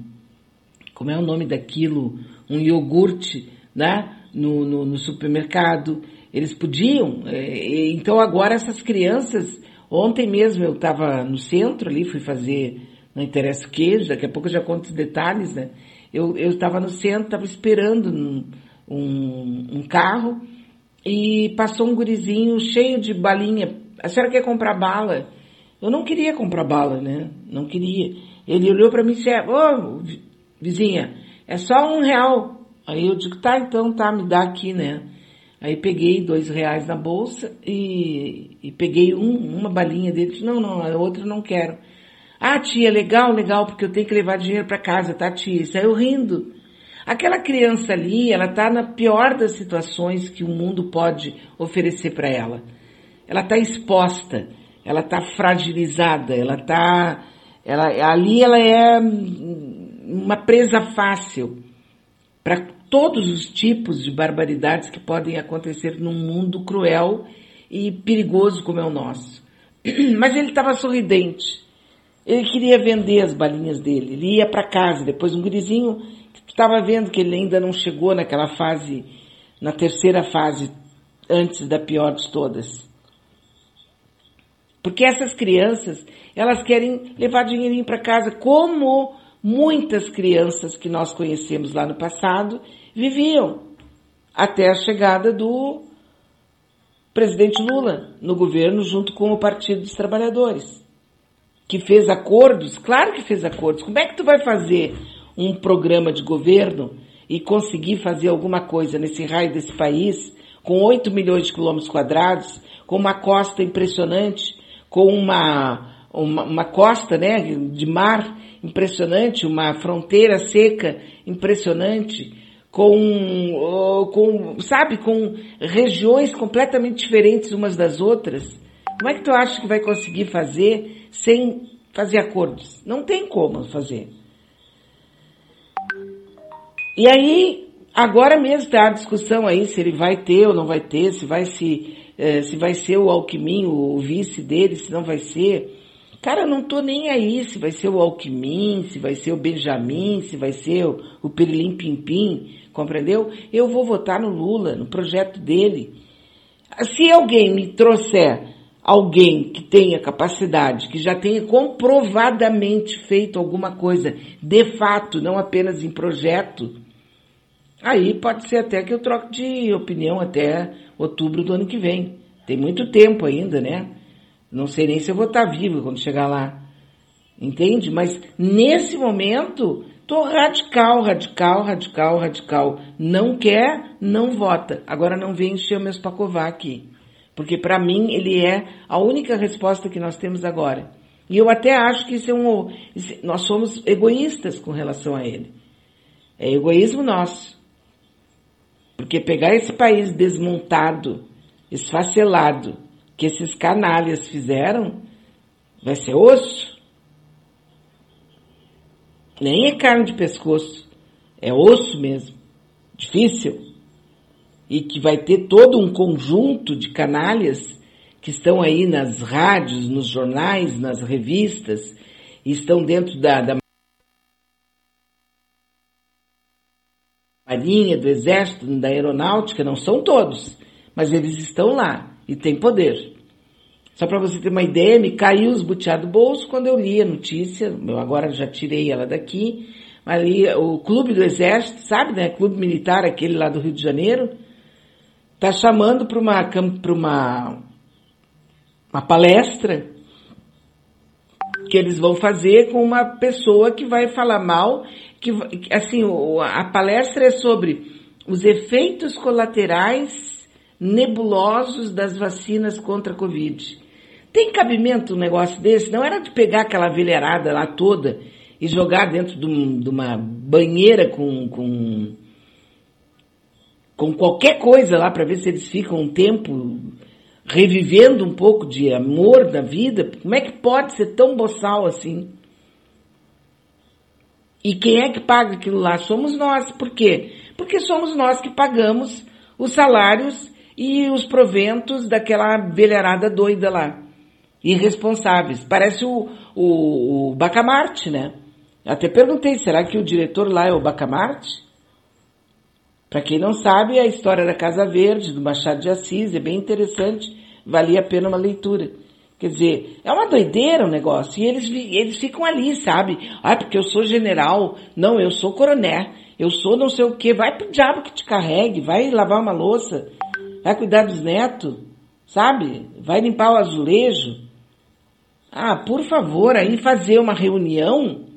como é o nome daquilo? Um iogurte, né? No, no, no supermercado. Eles podiam. é, então agora essas crianças Ontem mesmo eu estava no centro ali, fui fazer, não interessa o que, daqui a pouco eu já conto os detalhes, né? Eu estava no centro, estava esperando um, um, um, carro e passou um gurizinho cheio de balinha. A senhora quer comprar bala? Eu não queria comprar bala, né? Não queria. Ele olhou para mim e disse, ô oh, vizinha, é só um real. Aí eu digo, tá, então tá, me dá aqui, né? Aí peguei dois reais na bolsa e, e peguei um, uma balinha dele. Disse, não, não, a outra não quero. Ah, tia, legal, legal, porque eu tenho que levar dinheiro para casa, tá, tia? E saiu rindo. Aquela criança ali, ela tá na pior das situações que o mundo pode oferecer para ela. Ela tá exposta, ela tá fragilizada, ela tá, ela, ali ela é uma presa fácil para todos os tipos de barbaridades que podem acontecer num mundo cruel e perigoso como é o nosso. *clears throat* Mas ele estava sorridente. Ele queria vender as balinhas dele. Ele ia para casa. Depois um gurizinho que estava vendo que ele ainda não chegou naquela fase, na terceira fase, antes da pior de todas. Porque essas crianças, elas querem levar dinheirinho para casa, como muitas crianças que nós conhecemos lá no passado viviam, até a chegada do presidente Lula no governo junto com o Partido dos Trabalhadores que fez acordos, claro que fez acordos. Como é que tu vai fazer um programa de governo e conseguir fazer alguma coisa nesse raio desse país, com 8 milhões de quilômetros quadrados, com uma costa impressionante, com uma, uma, uma costa né, de mar impressionante, uma fronteira seca impressionante, com, com, sabe, com regiões completamente diferentes umas das outras. Como é que tu acha que vai conseguir fazer sem fazer acordos. Não tem como fazer. E aí, agora mesmo está a discussão aí se ele vai ter ou não vai ter, se vai se, eh, se vai ser o Alckmin, o vice dele, se não vai ser. Cara, eu não tô nem aí se vai ser o Alckmin, se vai ser o Benjamin, se vai ser o, o Perilim Pimpim, compreendeu? Eu vou votar no Lula, no projeto dele. Se alguém me trouxer alguém que tenha capacidade, que já tenha comprovadamente feito alguma coisa, de fato, não apenas em projeto, aí pode ser até que eu troque de opinião até outubro do ano que vem. Tem muito tempo ainda, né? Não sei nem se eu vou estar vivo quando chegar lá. Entende? Mas nesse momento, tô radical, radical, radical, radical. Não quer, não vota. Agora não vem encher meus pacová aqui. Porque para mim ele é a única resposta que nós temos agora. E eu até acho que isso é um, nós somos egoístas com relação a ele. É egoísmo nosso. Porque pegar esse país desmontado, esfacelado, que esses canalhas fizeram, vai ser osso. Nem é carne de pescoço, é osso mesmo. Difícil e que vai ter todo um conjunto de canalhas que estão aí nas rádios, nos jornais, nas revistas, estão dentro da, da Marinha, do Exército, da Aeronáutica, não são todos, mas eles estão lá e têm poder. Só para você ter uma ideia, me caiu os butiá do bolso quando eu li a notícia, eu agora já tirei ela daqui, ali o Clube do Exército, sabe, né? Clube Militar, aquele lá do Rio de Janeiro, está chamando para uma, para uma, uma palestra que eles vão fazer com uma pessoa que vai falar mal, que assim, a palestra é sobre os efeitos colaterais nebulosos das vacinas contra a Covid. Tem cabimento um negócio desse? Não era de pegar aquela velharada lá toda e jogar dentro de, um, de uma banheira com, com com qualquer coisa lá para ver se eles ficam um tempo revivendo um pouco de amor da vida. Como é que pode ser tão boçal assim? E quem é que paga aquilo lá? Somos nós. Por quê? Porque somos nós que pagamos os salários e os proventos daquela velharada doida lá. Irresponsáveis. Parece o, o, o Bacamarte, né? Até perguntei, será que o diretor lá é o Bacamarte? Para quem não sabe, a história da Casa Verde, do Machado de Assis, é bem interessante, valia a pena uma leitura. Quer dizer, é uma doideira o negócio. E eles, eles ficam ali, sabe? Ah, porque eu sou general. Não, eu sou coronel. Eu sou não sei o quê. Vai pro diabo que te carregue. Vai lavar uma louça. Vai cuidar dos netos. Sabe? Vai limpar o azulejo. Ah, por favor, aí fazer uma reunião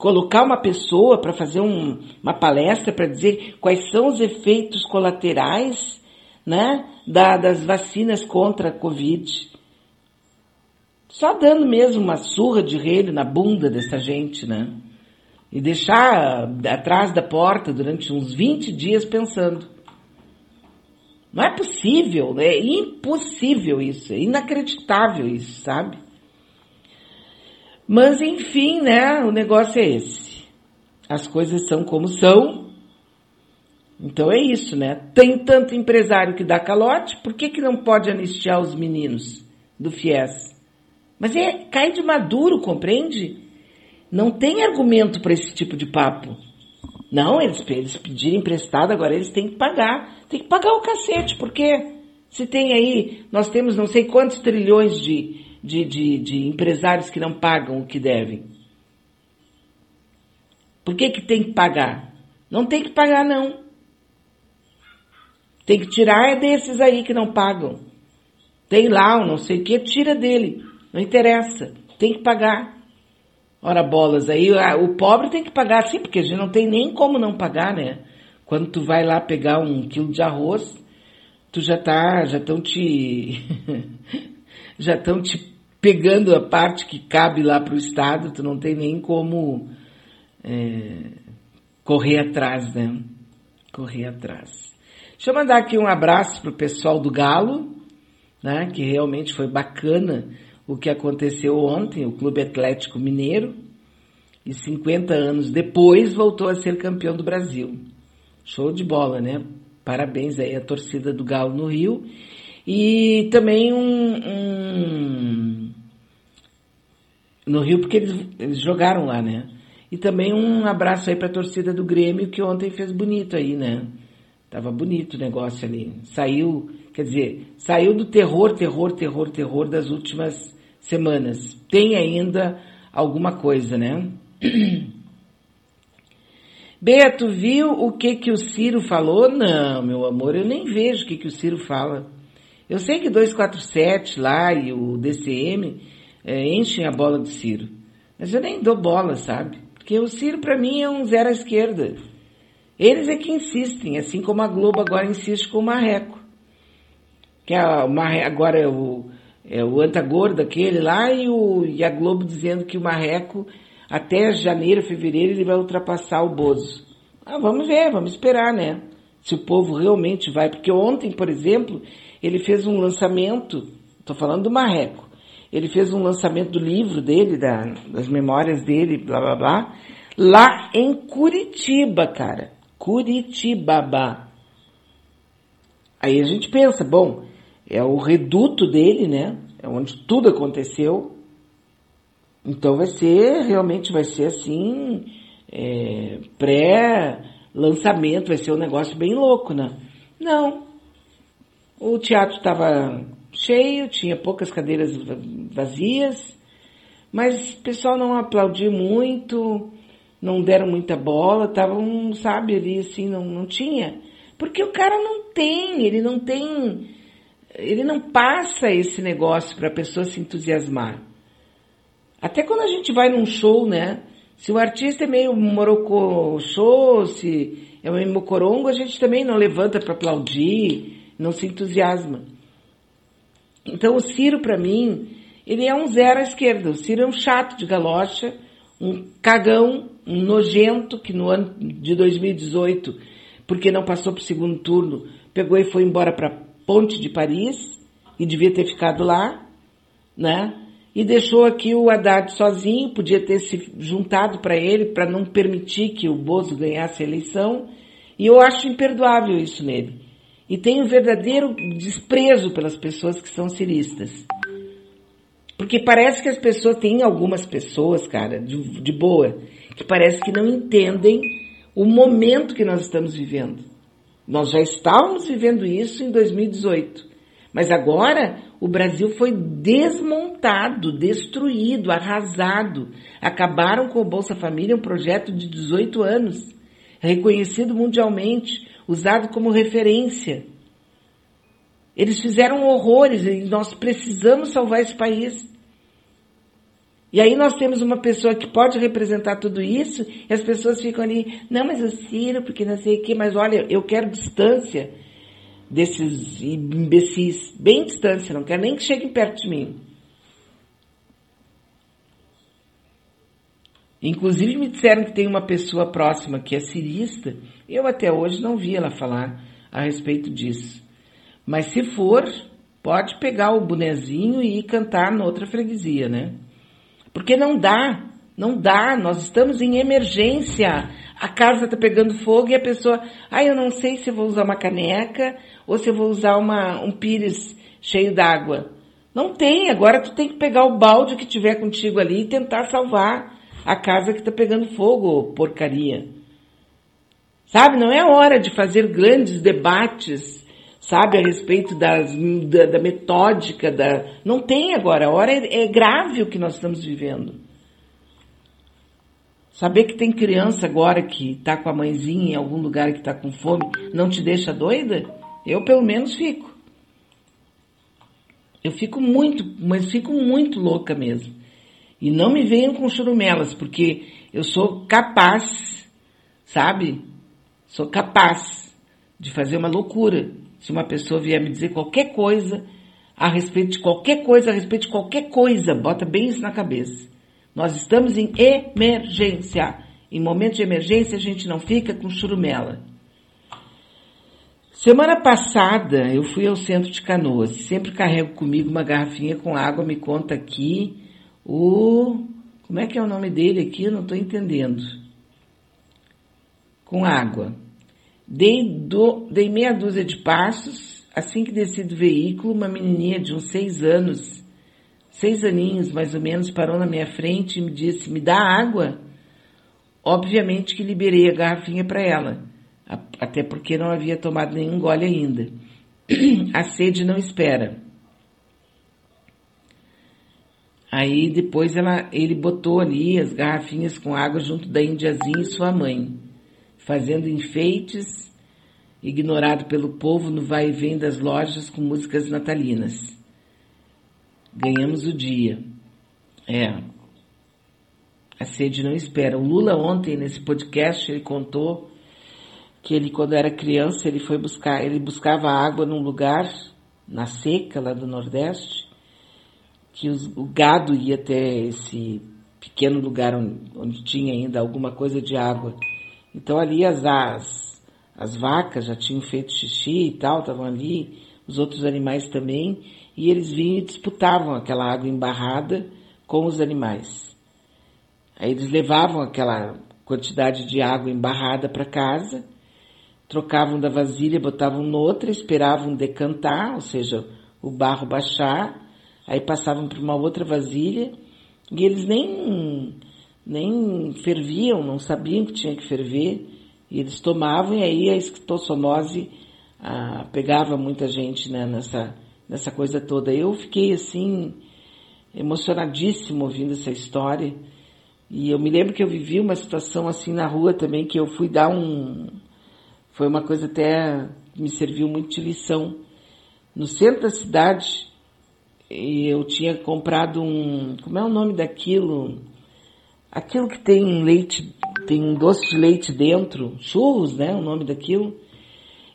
colocar uma pessoa para fazer um, uma palestra para dizer quais são os efeitos colaterais né, da, das vacinas contra a Covid. Só dando mesmo uma surra de relho na bunda dessa gente, né? E deixar atrás da porta durante uns 20 dias pensando. Não é possível, é impossível isso, é inacreditável isso, sabe? Mas enfim, né? O negócio é esse. As coisas são como são. Então é isso, né? Tem tanto empresário que dá calote, por que, que não pode anistiar os meninos do FIES? Mas é, cai de maduro, compreende? Não tem argumento para esse tipo de papo. Não, eles, eles pediram emprestado, agora eles têm que pagar. Tem que pagar o cacete, porque se tem aí, nós temos não sei quantos trilhões de, de, de, de empresários que não pagam o que devem. Por que, que tem que pagar? Não tem que pagar, não. Tem que tirar desses aí que não pagam. Tem lá o não sei o que, tira dele. Não interessa. Tem que pagar. Ora bolas, aí o pobre tem que pagar sim, porque a gente não tem nem como não pagar, né? Quando tu vai lá pegar um quilo de arroz, tu já tá, já estão te, *laughs* já estão te pegando a parte que cabe lá para o Estado, tu não tem nem como é, correr atrás, né? Correr atrás. Deixa eu mandar aqui um abraço pro pessoal do Galo, né? Que realmente foi bacana o que aconteceu ontem, o Clube Atlético Mineiro, e 50 anos depois voltou a ser campeão do Brasil. Show de bola, né? Parabéns aí à torcida do Galo no Rio. E também um, um no Rio porque eles, eles jogaram lá, né? E também um abraço aí para a torcida do Grêmio que ontem fez bonito aí, né? Tava bonito o negócio ali. Saiu, quer dizer, saiu do terror, terror, terror, terror das últimas semanas. Tem ainda alguma coisa, né? *clears throat* Beto, viu o que que o Ciro falou? Não, meu amor, eu nem vejo o que que o Ciro fala. Eu sei que 247 lá e o DCM é, enchem a bola do Ciro. Mas eu nem dou bola, sabe? Porque o Ciro para mim é um zero à esquerda. Eles é que insistem, assim como a Globo agora insiste com o Marreco. Que a, agora é o, é o Antagordo aquele lá e, o, e a Globo dizendo que o Marreco, até janeiro, fevereiro, ele vai ultrapassar o Bozo. Ah, vamos ver, vamos esperar, né? Se o povo realmente vai. Porque ontem, por exemplo, ele fez um lançamento, estou falando do Marreco, ele fez um lançamento do livro dele, da, das memórias dele, blá blá blá, lá em Curitiba, cara. Curitibaba. Aí a gente pensa, bom, é o reduto dele, né? É onde tudo aconteceu. Então vai ser, realmente vai ser assim, é, pré-lançamento, vai ser um negócio bem louco, né? Não. O teatro estava cheio, tinha poucas cadeiras vazias, mas o pessoal não aplaudiu muito, não deram muita bola, estavam, sabe, ali assim, não, não tinha. Porque o cara não tem, ele não tem ele não passa esse negócio para a pessoa se entusiasmar. Até quando a gente vai num show, né? Se o artista é meio show, se é meio mocorongo, a gente também não levanta para aplaudir, não se entusiasma. Então o Ciro, para mim, ele é um zero à esquerda. O Ciro é um chato de galocha, um cagão, um nojento, que no ano de 2018, porque não passou para o segundo turno, pegou e foi embora para Ponte de Paris, e devia ter ficado lá, né? E deixou aqui o Haddad sozinho, podia ter se juntado para ele, para não permitir que o Bozo ganhasse a eleição, e eu acho imperdoável isso nele. E tenho verdadeiro desprezo pelas pessoas que são ciristas. Porque parece que as pessoas, tem algumas pessoas, cara, de, de boa, que parece que não entendem o momento que nós estamos vivendo. Nós já estávamos vivendo isso em 2018. Mas agora o Brasil foi desmontado, destruído, arrasado. Acabaram com o Bolsa Família, um projeto de 18 anos, reconhecido mundialmente, usado como referência. Eles fizeram horrores e nós precisamos salvar esse país. E aí nós temos uma pessoa que pode representar tudo isso e as pessoas ficam ali, não, mas o Ciro, porque não sei o quê, mas olha, eu quero distância desses imbecis, bem distância, não quero nem que cheguem perto de mim. Inclusive me disseram que tem uma pessoa próxima que é cirista, eu até hoje não vi ela falar a respeito disso. Mas se for, pode pegar o bonezinho e cantar noutra freguesia, né? Porque não dá, não dá, nós estamos em emergência. A casa está pegando fogo e a pessoa, ah, eu não sei se vou usar uma caneca ou se vou usar uma, um pires cheio d'água. Não tem, agora tu tem que pegar o balde que tiver contigo ali e tentar salvar a casa que está pegando fogo, porcaria. Sabe, não é hora de fazer grandes debates, sabe, a respeito das, da, da metódica, da... Não tem agora, a hora é, é grave o que nós estamos vivendo. Saber que tem criança agora que está com a mãezinha em algum lugar que está com fome, não te deixa doida? Eu pelo menos fico. Eu fico muito, mas fico muito louca mesmo. E não me venham com churumelas, porque eu sou capaz, sabe? Sou capaz de fazer uma loucura. Se uma pessoa vier me dizer qualquer coisa a respeito de qualquer coisa, a respeito de qualquer coisa, bota bem isso na cabeça. Nós estamos em emergência. Em momento de emergência a gente não fica com churumela. Semana passada eu fui ao centro de Canoas. Sempre carrego comigo uma garrafinha com água. Me conta aqui o. Como é que é o nome dele aqui? Eu não estou entendendo. Com água. Dei, do, dei meia dúzia de passos. Assim que desci do veículo, uma menininha de uns seis anos, seis aninhos mais ou menos, parou na minha frente e me disse: Me dá água? Obviamente que liberei a garrafinha para ela, até porque não havia tomado nenhum gole ainda. *clears throat* A sede não espera. Aí depois ela, ele botou ali as garrafinhas com água junto da Indiazinha e sua mãe, fazendo enfeites, ignorado pelo povo no vai e vem das lojas com músicas natalinas. Ganhamos o dia. É. A sede não espera. O Lula ontem nesse podcast ele contou que ele quando era criança ele foi buscar, ele buscava água num lugar na seca lá do Nordeste que os, o gado ia até esse pequeno lugar onde, onde, tinha ainda alguma coisa de água. Então ali as, as, as vacas já tinham feito xixi e tal, estavam ali, os outros animais também, e eles vinham e disputavam aquela água embarrada com os animais. Aí eles levavam aquela quantidade de água embarrada para casa, trocavam da vasilha, botavam noutra, esperavam decantar, ou seja, o barro baixar, aí passavam para uma outra vasilha e eles nem, nem ferviam, não sabiam que tinha que ferver, e eles tomavam e aí a esquistossomose ah, pegava muita gente né, nessa, nessa coisa toda. Eu fiquei assim, emocionadíssimo ouvindo essa história. E eu me lembro que eu vivi uma situação assim na rua também, que eu fui dar um. Foi uma coisa até que me serviu muito de lição. No centro da cidade, eu tinha comprado um, como é o nome daquilo? Aquilo que tem leite, tem um doce de leite dentro, churros, né? O nome daquilo.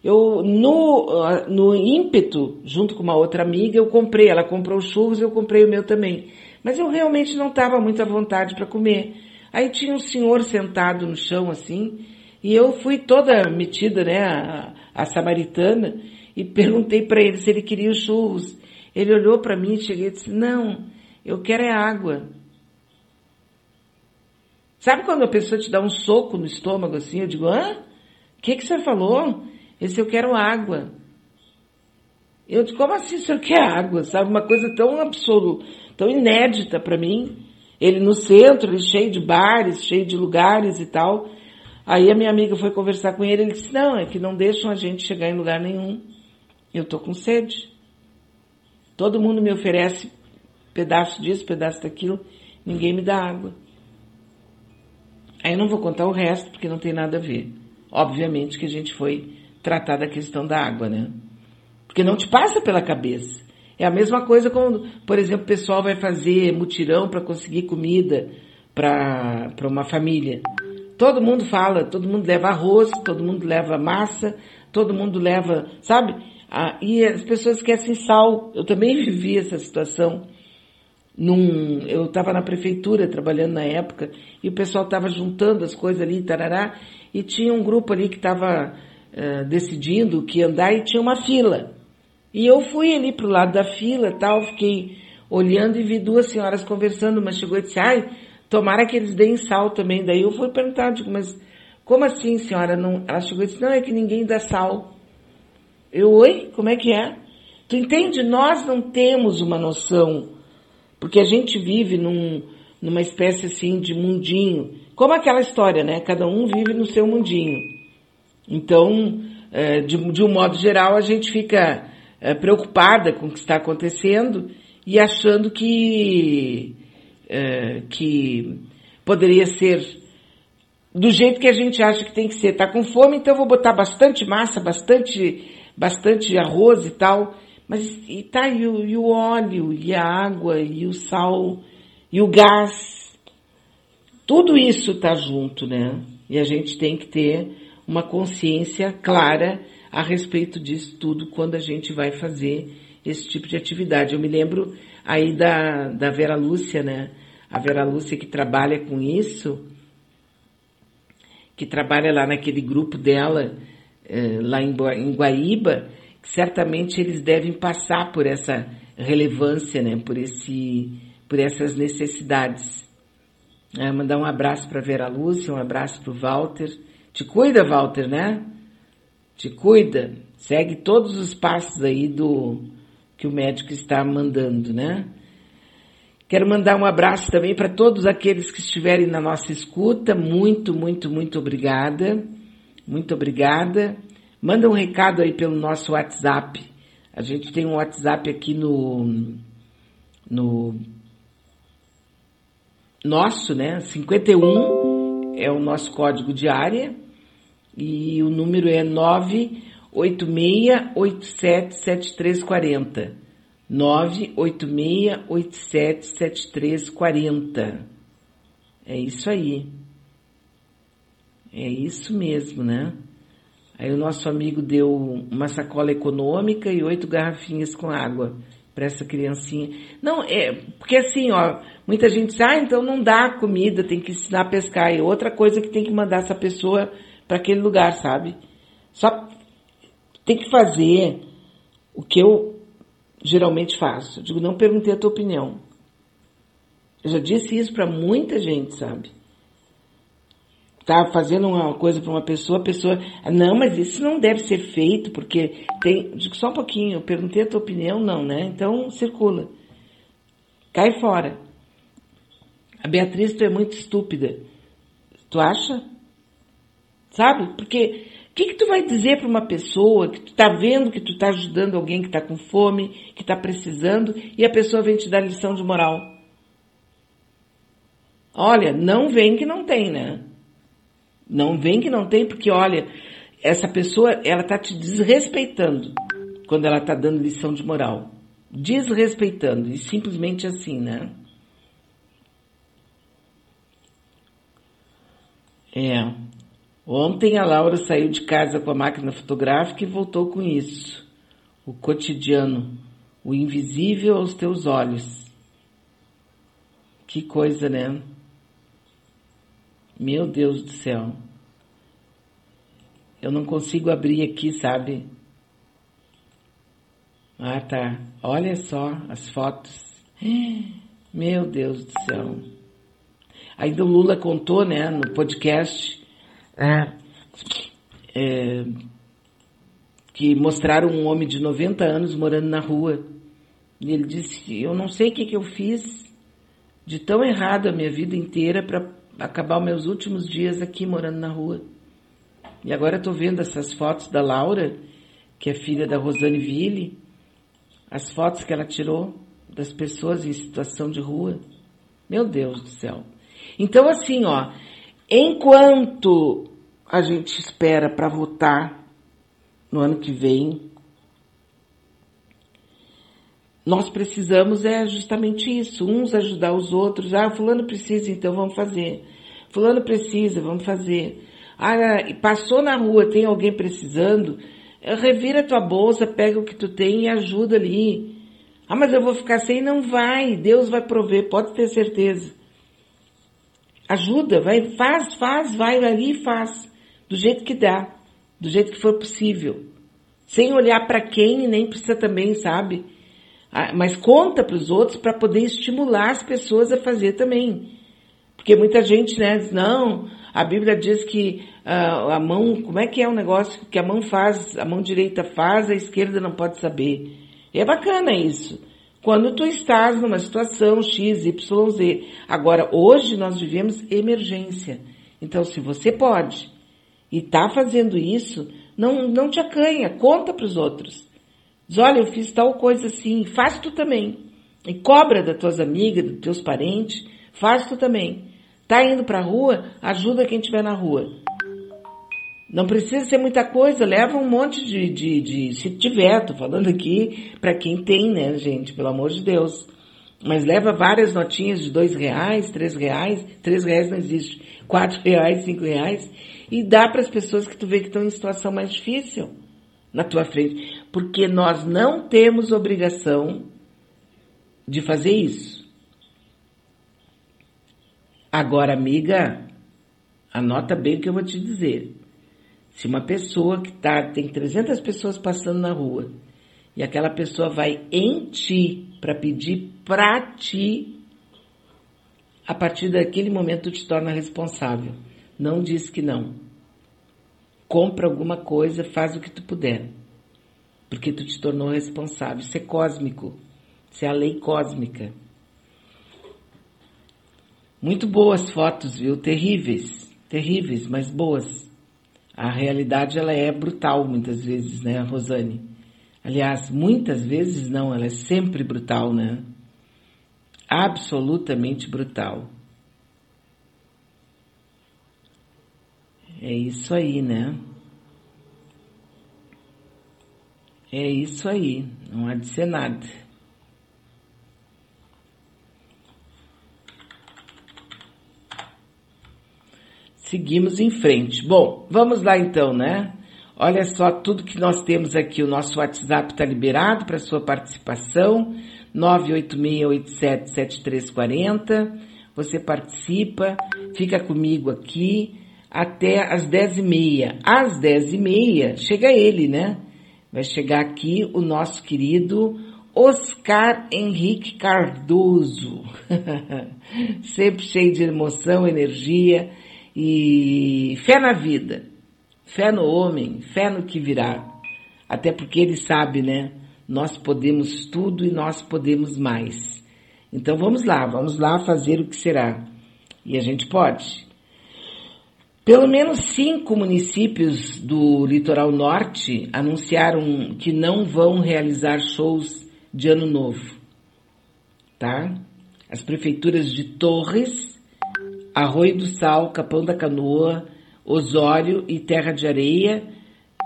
Eu, no, no ímpeto, junto com uma outra amiga, eu comprei. Ela comprou churros, eu comprei o meu também. Mas eu realmente não estava muito à vontade para comer. Aí tinha um senhor sentado no chão assim, e eu fui toda metida, né, a, a samaritana, e perguntei para ele se ele queria os churros. Ele olhou para mim, cheguei e disse: Não, eu quero é água. Sabe quando a pessoa te dá um soco no estômago assim? Eu digo: Hã? O que, que você falou? Esse eu quero água. Eu digo: Como assim o senhor quer água? Sabe? Uma coisa tão absoluta, tão inédita para mim. Ele no centro, ele cheio de bares, cheio de lugares e tal. Aí a minha amiga foi conversar com ele, ele disse, não, é que não deixam a gente chegar em lugar nenhum. Eu tô com sede. Todo mundo me oferece pedaço disso, pedaço daquilo, ninguém me dá água. Aí eu não vou contar o resto, porque não tem nada a ver. Obviamente que a gente foi tratar da questão da água, né? Porque não te passa pela cabeça. É a mesma coisa quando, por exemplo, o pessoal vai fazer mutirão para conseguir comida para uma família. Todo mundo fala, todo mundo leva arroz, todo mundo leva massa, todo mundo leva, sabe? Ah, e as pessoas esquecem sal. Eu também *laughs* vivi essa situação. Num, eu estava na prefeitura trabalhando na época e o pessoal estava juntando as coisas ali, tarará, e tinha um grupo ali que estava uh, decidindo o que andar e tinha uma fila. E eu fui ali pro lado da fila tal, fiquei olhando e vi duas senhoras conversando, uma chegou e disse, ai, tomara que eles deem sal também. Daí eu fui perguntar, digo, mas como assim, senhora? Não... Ela chegou e disse, não, é que ninguém dá sal. Eu, oi? Como é que é? Tu entende? Nós não temos uma noção, porque a gente vive num, numa espécie assim de mundinho, como aquela história, né? Cada um vive no seu mundinho. Então, é, de, de um modo geral, a gente fica é, preocupada com o que está acontecendo e achando que, é, que poderia ser do jeito que a gente acha que tem que ser. Tá com fome, então vou botar bastante massa, bastante, bastante arroz e tal. Mas e tá, e o, e o óleo, e a água, e o sal, e o gás. Tudo isso tá junto, né? E a gente tem que ter uma consciência clara a respeito disso tudo quando a gente vai fazer esse tipo de atividade. Eu me lembro aí da, da Vera Lúcia, né? A Vera Lúcia que trabalha com isso, que trabalha lá naquele grupo dela, eh, lá em, Guaíba, certamente eles devem passar por essa relevância, né? Por esse, por essas necessidades. É, mandar um abraço para Vera Lúcia, um abraço para o Walter. Te cuida, Walter, né? Te cuida. Segue todos os passos aí do que o médico está mandando, né? Quero mandar um abraço também para todos aqueles que estiverem na nossa escuta. Muito, muito, muito obrigada. Muito obrigada. Manda um recado aí pelo nosso WhatsApp. A gente tem um WhatsApp aqui no, no nosso, né? 51 é o nosso código de área e o número é 986877340. 986877340. É isso aí. É isso mesmo, né? Aí o nosso amigo deu uma sacola econômica e oito garrafinhas com água para essa criancinha. Não, é, porque assim, ó, muita gente diz, ah, então não dá comida, tem que ensinar a pescar. E outra coisa que tem que mandar essa pessoa para aquele lugar, sabe? Só tem que fazer o que eu geralmente faço. Eu digo, não perguntei a tua opinião. Eu já disse isso para muita gente, sabe? Tá fazendo uma coisa para uma pessoa, a pessoa, não, mas isso não deve ser feito porque tem, digo só um pouquinho, eu perguntei a tua opinião, não, né? Então circula. Cai fora. A Beatriz, tu é muito estúpida. Tu acha? Sabe? Porque o que, que tu vai dizer para uma pessoa que tu está vendo que tu está ajudando alguém que está com fome, que está precisando, e a pessoa vem te dar lição de moral? Olha, não vem que não tem, né? Não vem que não tem, porque olha, essa pessoa, ela está te desrespeitando quando ela está dando lição de moral. Desrespeitando, e simplesmente assim, né? É. Ontem a Laura saiu de casa com a máquina fotográfica e voltou com isso. O cotidiano, o invisível aos teus olhos. Que coisa, né? Meu Deus do céu. Eu não consigo abrir aqui, sabe? Ah, tá. Olha só as fotos. *gasps* Meu Deus do céu. Ainda o Lula contou, né, no podcast é, é, que mostraram um homem de 90 anos morando na rua. E ele disse: Eu não sei o que, que eu fiz de tão errado a minha vida inteira para acabar meus últimos dias aqui morando na rua. E agora estou vendo essas fotos da Laura, que é filha da Rosane Ville, as fotos que ela tirou das pessoas em situação de rua. Meu Deus do céu. Então, assim, ó, Enquanto a gente espera para votar no ano que vem, nós precisamos é justamente isso, uns ajudar os outros. Ah, fulano precisa, então vamos fazer. Fulano precisa, vamos fazer. Ah, passou na rua, tem alguém precisando, revira tua bolsa, pega o que tu tem e ajuda ali. Ah, mas eu vou ficar sem? Não vai, Deus vai prover, pode ter certeza. Ajuda, vai, faz, faz, vai ali e faz. Do jeito que dá. Do jeito que for possível. Sem olhar para quem nem precisa também, sabe? Ah, mas conta para os outros para poder estimular as pessoas a fazer também. Porque muita gente, né, diz, não, a Bíblia diz que uh, a mão, como é que é o negócio que a mão faz, a mão direita faz, a esquerda não pode saber. E é bacana isso. Quando tu estás numa situação X, Y, Z. Agora, hoje nós vivemos emergência. Então, se você pode e está fazendo isso, não, não te acanha, conta para os outros. Diz, olha, eu fiz tal coisa assim, faz tu também. E cobra das tuas amigas, dos teus parentes, faz tu também. Tá indo para a rua, ajuda quem estiver na rua. Não precisa ser muita coisa, leva um monte de, de, de se tiver, tô falando aqui para quem tem, né, gente, pelo amor de Deus. Mas leva várias notinhas de dois reais, três reais, três reais não existe, quatro reais, cinco reais, e dá para as pessoas que tu vê que estão em situação mais difícil na tua frente, porque nós não temos obrigação de fazer isso. Agora, amiga, anota bem o que eu vou te dizer. Se uma pessoa que tá, tem 300 pessoas passando na rua, e aquela pessoa vai em ti para pedir para ti, a partir daquele momento tu te torna responsável. Não diz que não. Compra alguma coisa, faz o que tu puder. Porque tu te tornou responsável. Isso é cósmico. Isso é a lei cósmica. Muito boas fotos, viu? Terríveis. Terríveis, mas boas. A realidade ela é brutal muitas vezes, né, Rosane? Aliás, muitas vezes não, ela é sempre brutal, né? Absolutamente brutal. É isso aí, né? É isso aí, não há de ser nada. Seguimos em frente. Bom, vamos lá então, né? Olha só tudo que nós temos aqui. O nosso WhatsApp está liberado para sua participação. 986877340. Você participa, fica comigo aqui até as 10 e meia. Às 10 e meia chega ele, né? Vai chegar aqui o nosso querido Oscar Henrique Cardoso. *laughs* Sempre cheio de emoção, energia e fé na vida, fé no homem, fé no que virá. Até porque ele sabe, né? Nós podemos tudo e nós podemos mais. Então vamos lá, vamos lá fazer o que será. E a gente pode. Pelo menos cinco municípios do litoral norte anunciaram que não vão realizar shows de ano novo. Tá? As prefeituras de Torres, Arroio do Sal, Capão da Canoa, Osório e Terra de Areia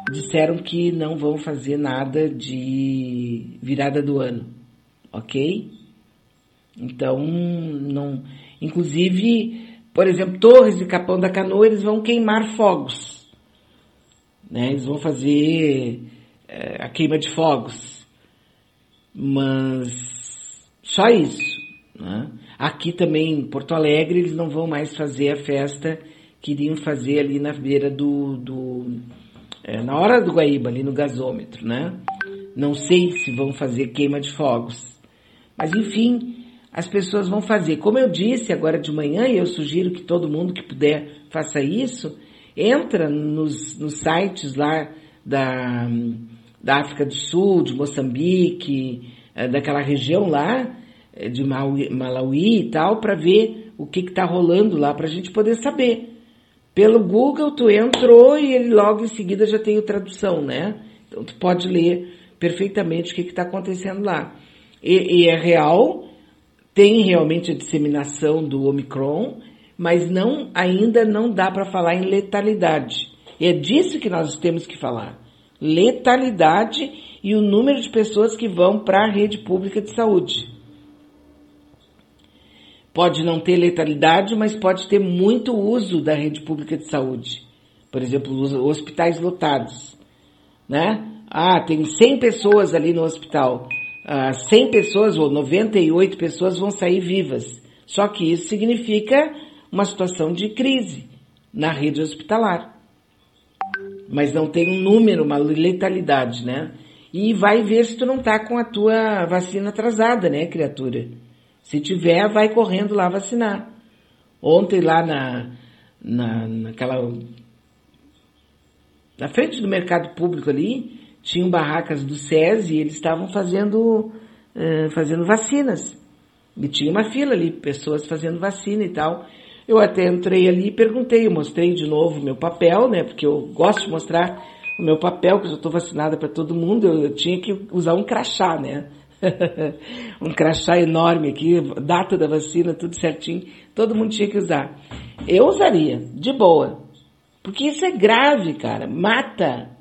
disseram que não vão fazer nada de virada do ano, ok? Então, não. Inclusive, por exemplo, Torres e Capão da Canoa, eles vão queimar fogos. Né? Eles vão fazer é, a queima de fogos. Mas só isso. Né? Aqui também, em Porto Alegre, eles não vão mais fazer a festa que iriam fazer ali na beira do. do é, na hora do Guaíba, ali no gasômetro, né? Não sei se vão fazer queima de fogos. Mas enfim, as pessoas vão fazer. Como eu disse agora de manhã, e eu sugiro que todo mundo que puder faça isso, entra nos, nos sites lá da, da África do Sul, de Moçambique, é, daquela região lá, é, de Malawi e tal, para ver o que está rolando lá, para a gente poder saber. Pelo Google, tu entrou e ele logo em seguida já tem a tradução, né? Então tu pode ler perfeitamente o que está acontecendo lá. E, e, é real, tem realmente a disseminação do Omicron, mas não ainda não dá para falar em letalidade. E é disso que nós temos que falar. Letalidade e o número de pessoas que vão para a rede pública de saúde. Pode não ter letalidade, mas pode ter muito uso da rede pública de saúde. Por exemplo, os hospitais lotados. Né? Ah, tem 100 pessoas ali no hospital. Ah, 100 pessoas ou 98 pessoas vão sair vivas. Só que isso significa uma situação de crise na rede hospitalar. Mas não tem um número, uma letalidade, né? E vai ver se tu não tá com a tua vacina atrasada, né, criatura? Se tiver, vai correndo lá vacinar. Ontem lá na, na, naquela, na frente do mercado público ali, tinham barracas do SESI e eles estavam fazendo, uh, fazendo vacinas. E tinha uma fila ali, pessoas fazendo vacina e tal. Eu até entrei ali e perguntei, eu mostrei de novo meu papel, né? Porque eu gosto de mostrar o meu papel, que eu estou vacinada para todo mundo, eu, eu, tinha que usar um crachá, né? *laughs* um crachá enorme aqui, data da vacina, tudo certinho. Todo mundo tinha que usar. Eu usaria, de boa. Porque isso é grave, cara. Mata.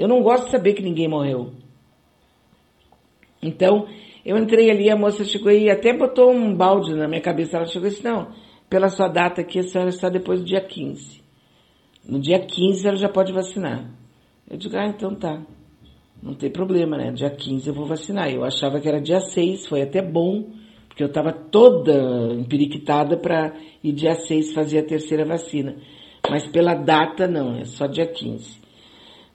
Eu não gosto de saber que ninguém morreu. Então, eu entrei ali, a moça chegou e até botou um balde na minha cabeça. Ela chegou e disse, não, pela sua data aqui, a senhora está depois do dia 15. No dia 15 ela já pode vacinar. Eu digo, ah, então tá. Não tem problema, né? Dia 15 eu vou vacinar. Eu achava que era dia 6, foi até bom, porque eu estava toda empiriquitada para ir dia 6 fazer a terceira vacina. Mas pela data não, é só dia 15.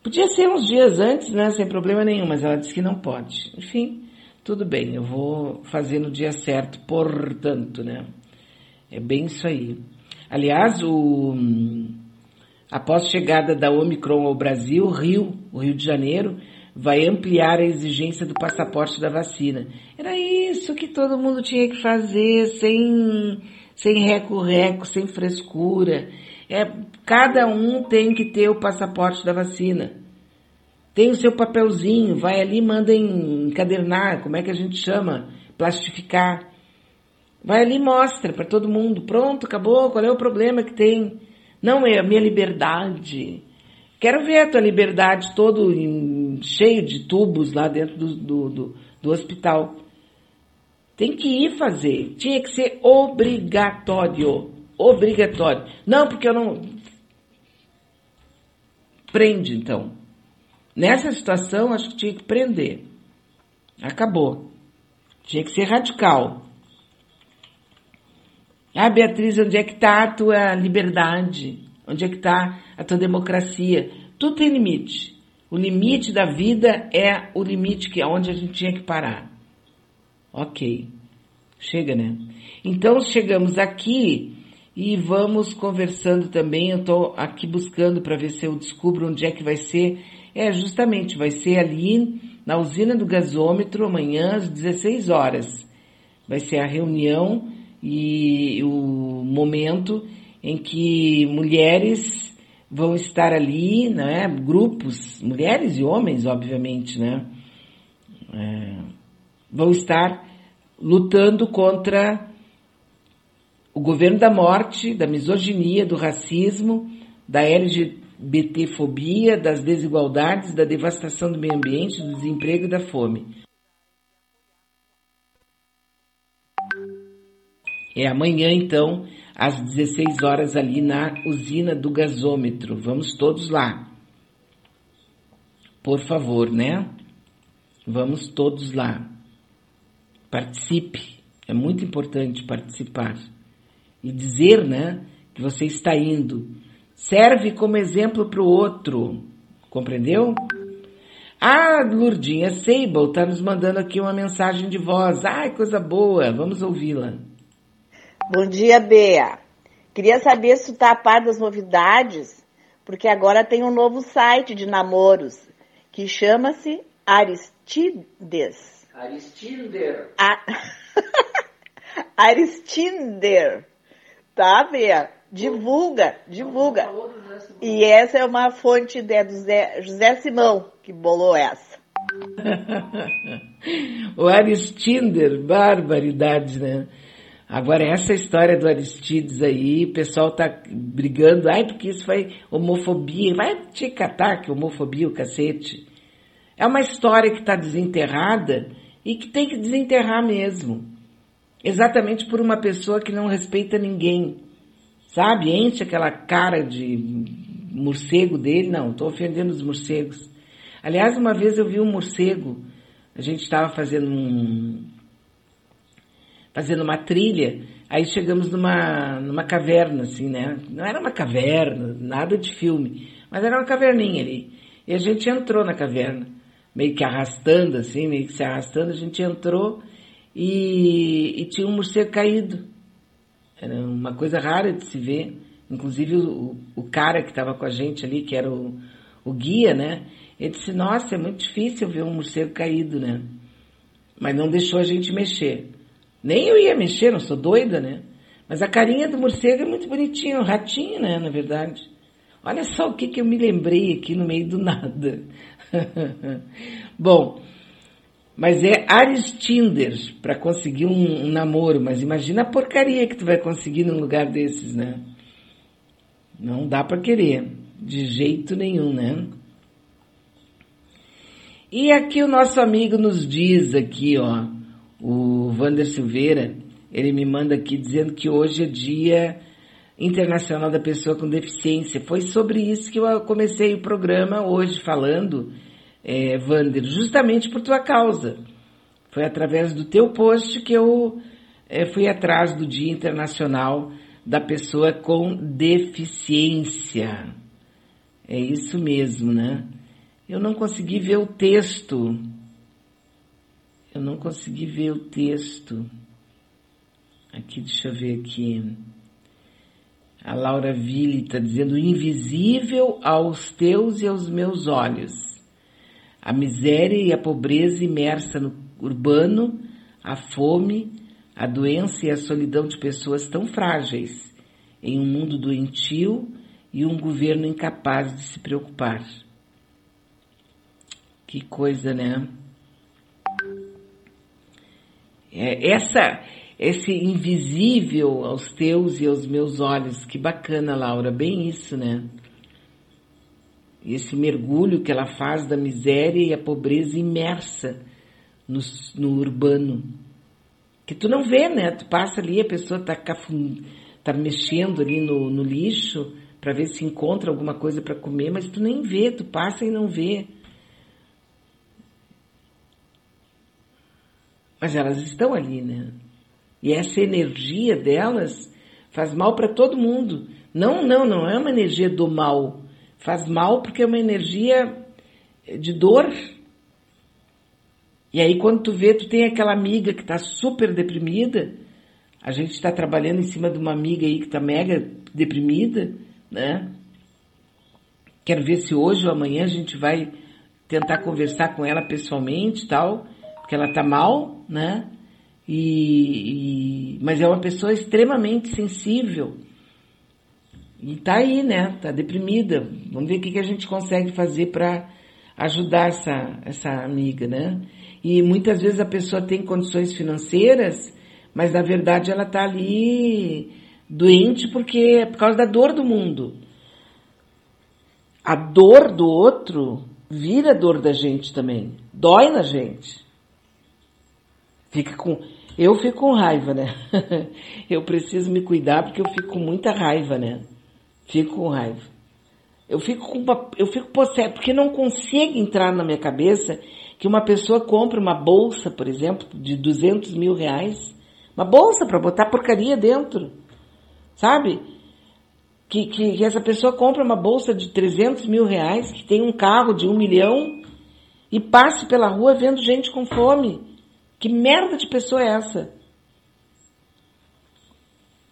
Podia ser uns dias antes, né? Sem problema nenhum, mas ela disse que não pode. Enfim, tudo bem, eu vou fazer no dia certo, portanto, né? É bem isso aí. Aliás, o, após chegada da Omicron ao Brasil, Rio, o Rio de Janeiro, vai ampliar a exigência do passaporte da vacina. Era isso que todo mundo tinha que fazer, sem, sem reco-reco, sem frescura. É, cada um tem que ter o passaporte da vacina. Tem o seu papelzinho, vai ali, manda encadernar, como é que a gente chama? Plastificar. Vai ali e mostra para todo mundo. Pronto, acabou, qual é o problema que tem? Não é a minha liberdade. Quero ver a tua liberdade todo em, cheio de tubos lá dentro do, do, do, do hospital. Tem que ir fazer. Tinha que ser obrigatório. Obrigatório. Não, porque eu não. Prende, então. Nessa situação, acho que tinha que prender. Acabou. Tinha que ser radical. Ah, Beatriz, onde é que está a tua liberdade? Onde é que está a tua democracia? Tudo tem limite. O limite da vida é o limite que é onde a gente tinha que parar. Ok. Chega, né? Então chegamos aqui e vamos conversando também. Eu estou aqui buscando para ver se eu descubro onde é que vai ser. É, justamente, vai ser ali na usina do gasômetro amanhã às 16 horas. Vai ser a reunião e o momento em que mulheres vão estar ali, né, grupos, mulheres e homens, obviamente, né, é, vão estar lutando contra o governo da morte, da misoginia, do racismo, da LGBTfobia, das desigualdades, da devastação do meio ambiente, do desemprego e da fome. É amanhã, então, às 16 horas, ali na usina do gasômetro. Vamos todos lá. Por favor, né? Vamos todos lá. Participe. É muito importante participar. E dizer, né, que você está indo. Serve como exemplo para o outro. Compreendeu? A Lurdinha Sable está nos mandando aqui uma mensagem de voz. Ai, coisa boa. Vamos ouvi-la. Bom dia, Bea. Queria saber se tu tá a par das novidades, porque agora tem um novo site de namoros que chama-se Aristides. Aristinder. A... *laughs* Aristinder. Tá, Bea? Divulga, divulga. E essa é uma fonte de, do Zé, José Simão que bolou essa. *laughs* o Aristinder, barbaridade, né? Agora, essa história do Aristides aí, o pessoal tá brigando, ai, porque isso foi homofobia, vai te catar que homofobia, o cacete. É uma história que está desenterrada e que tem que desenterrar mesmo. Exatamente por uma pessoa que não respeita ninguém. Sabe? Enche aquela cara de morcego dele. Não, estou ofendendo os morcegos. Aliás, uma vez eu vi um morcego, a gente estava fazendo um, fazendo uma trilha, aí chegamos numa, numa caverna, assim, né? Não era uma caverna, nada de filme, mas era uma caverninha ali. E a gente entrou na caverna, meio que arrastando, assim, meio que se arrastando, a gente entrou e, e tinha um morcego caído. Era uma coisa rara de se ver. Inclusive o, o cara que estava com a gente ali, que era o, o guia, né? Ele disse, nossa, é muito difícil ver um morcego caído, né? Mas não deixou a gente mexer. Nem eu ia mexer, não sou doida, né? Mas a carinha do morcego é muito bonitinha, um ratinho, né, na verdade. Olha só o que, que eu me lembrei aqui no meio do nada. *laughs* Bom, mas é Aristinder para conseguir um, um, namoro, mas imagina a porcaria que tu vai conseguir num lugar desses, né? Não dá para querer, de jeito nenhum, né? E aqui o nosso amigo nos diz aqui, ó, o Vander Silveira, ele me manda aqui dizendo que hoje é dia internacional da pessoa com deficiência. Foi sobre isso que eu comecei o programa hoje falando, é, Vander, justamente por tua causa. Foi através do teu post que eu é, fui atrás do Dia Internacional da Pessoa com Deficiência. É isso mesmo, né? Eu não consegui ver o texto. Eu não consegui ver o texto. Aqui, deixa eu ver aqui. A Laura Ville está dizendo: invisível aos teus e aos meus olhos. A miséria e a pobreza imersa no urbano, a fome, a doença e a solidão de pessoas tão frágeis em um mundo doentio e um governo incapaz de se preocupar. Que coisa, né? É, essa, esse invisível aos teus e aos meus olhos, que bacana, Laura, bem isso, né? Esse mergulho que ela faz da miséria e a pobreza imersa no, no urbano. Que tu não vê, né? Tu passa ali, a pessoa tá, tá mexendo ali no, no lixo para ver se encontra alguma coisa para comer, mas tu nem vê, tu passa e não vê. Mas elas estão ali, né? E essa energia delas faz mal para todo mundo. Não, não, não é uma energia do mal. Faz mal porque é uma energia de dor. E aí quando tu vê, tu tem aquela amiga que está super deprimida. A gente está trabalhando em cima de uma amiga aí que está mega deprimida, né? Quero ver se hoje ou amanhã a gente vai tentar conversar com ela pessoalmente tal porque ela está mal, né? E, e, mas é uma pessoa extremamente sensível. E tá aí, né? Tá deprimida. Vamos ver o que, que a gente consegue fazer para ajudar essa, essa amiga, né? E muitas vezes a pessoa tem condições financeiras, mas na verdade ela tá ali doente porque é por causa da dor do mundo. A dor do outro vira dor da gente também. Dói na gente. Fica com, eu fico com raiva, né? *laughs* eu preciso me cuidar porque eu fico com muita raiva, né? Fico com raiva. Eu fico com, eu fico possesso, porque não consigo entrar na minha cabeça que uma pessoa compra uma bolsa, por exemplo, de 200 mil reais, uma bolsa para botar porcaria dentro, sabe? Que, que, que, essa pessoa compra uma bolsa de 300 mil reais, que tem um carro de um milhão e passe pela rua vendo gente com fome. Que merda de pessoa é essa?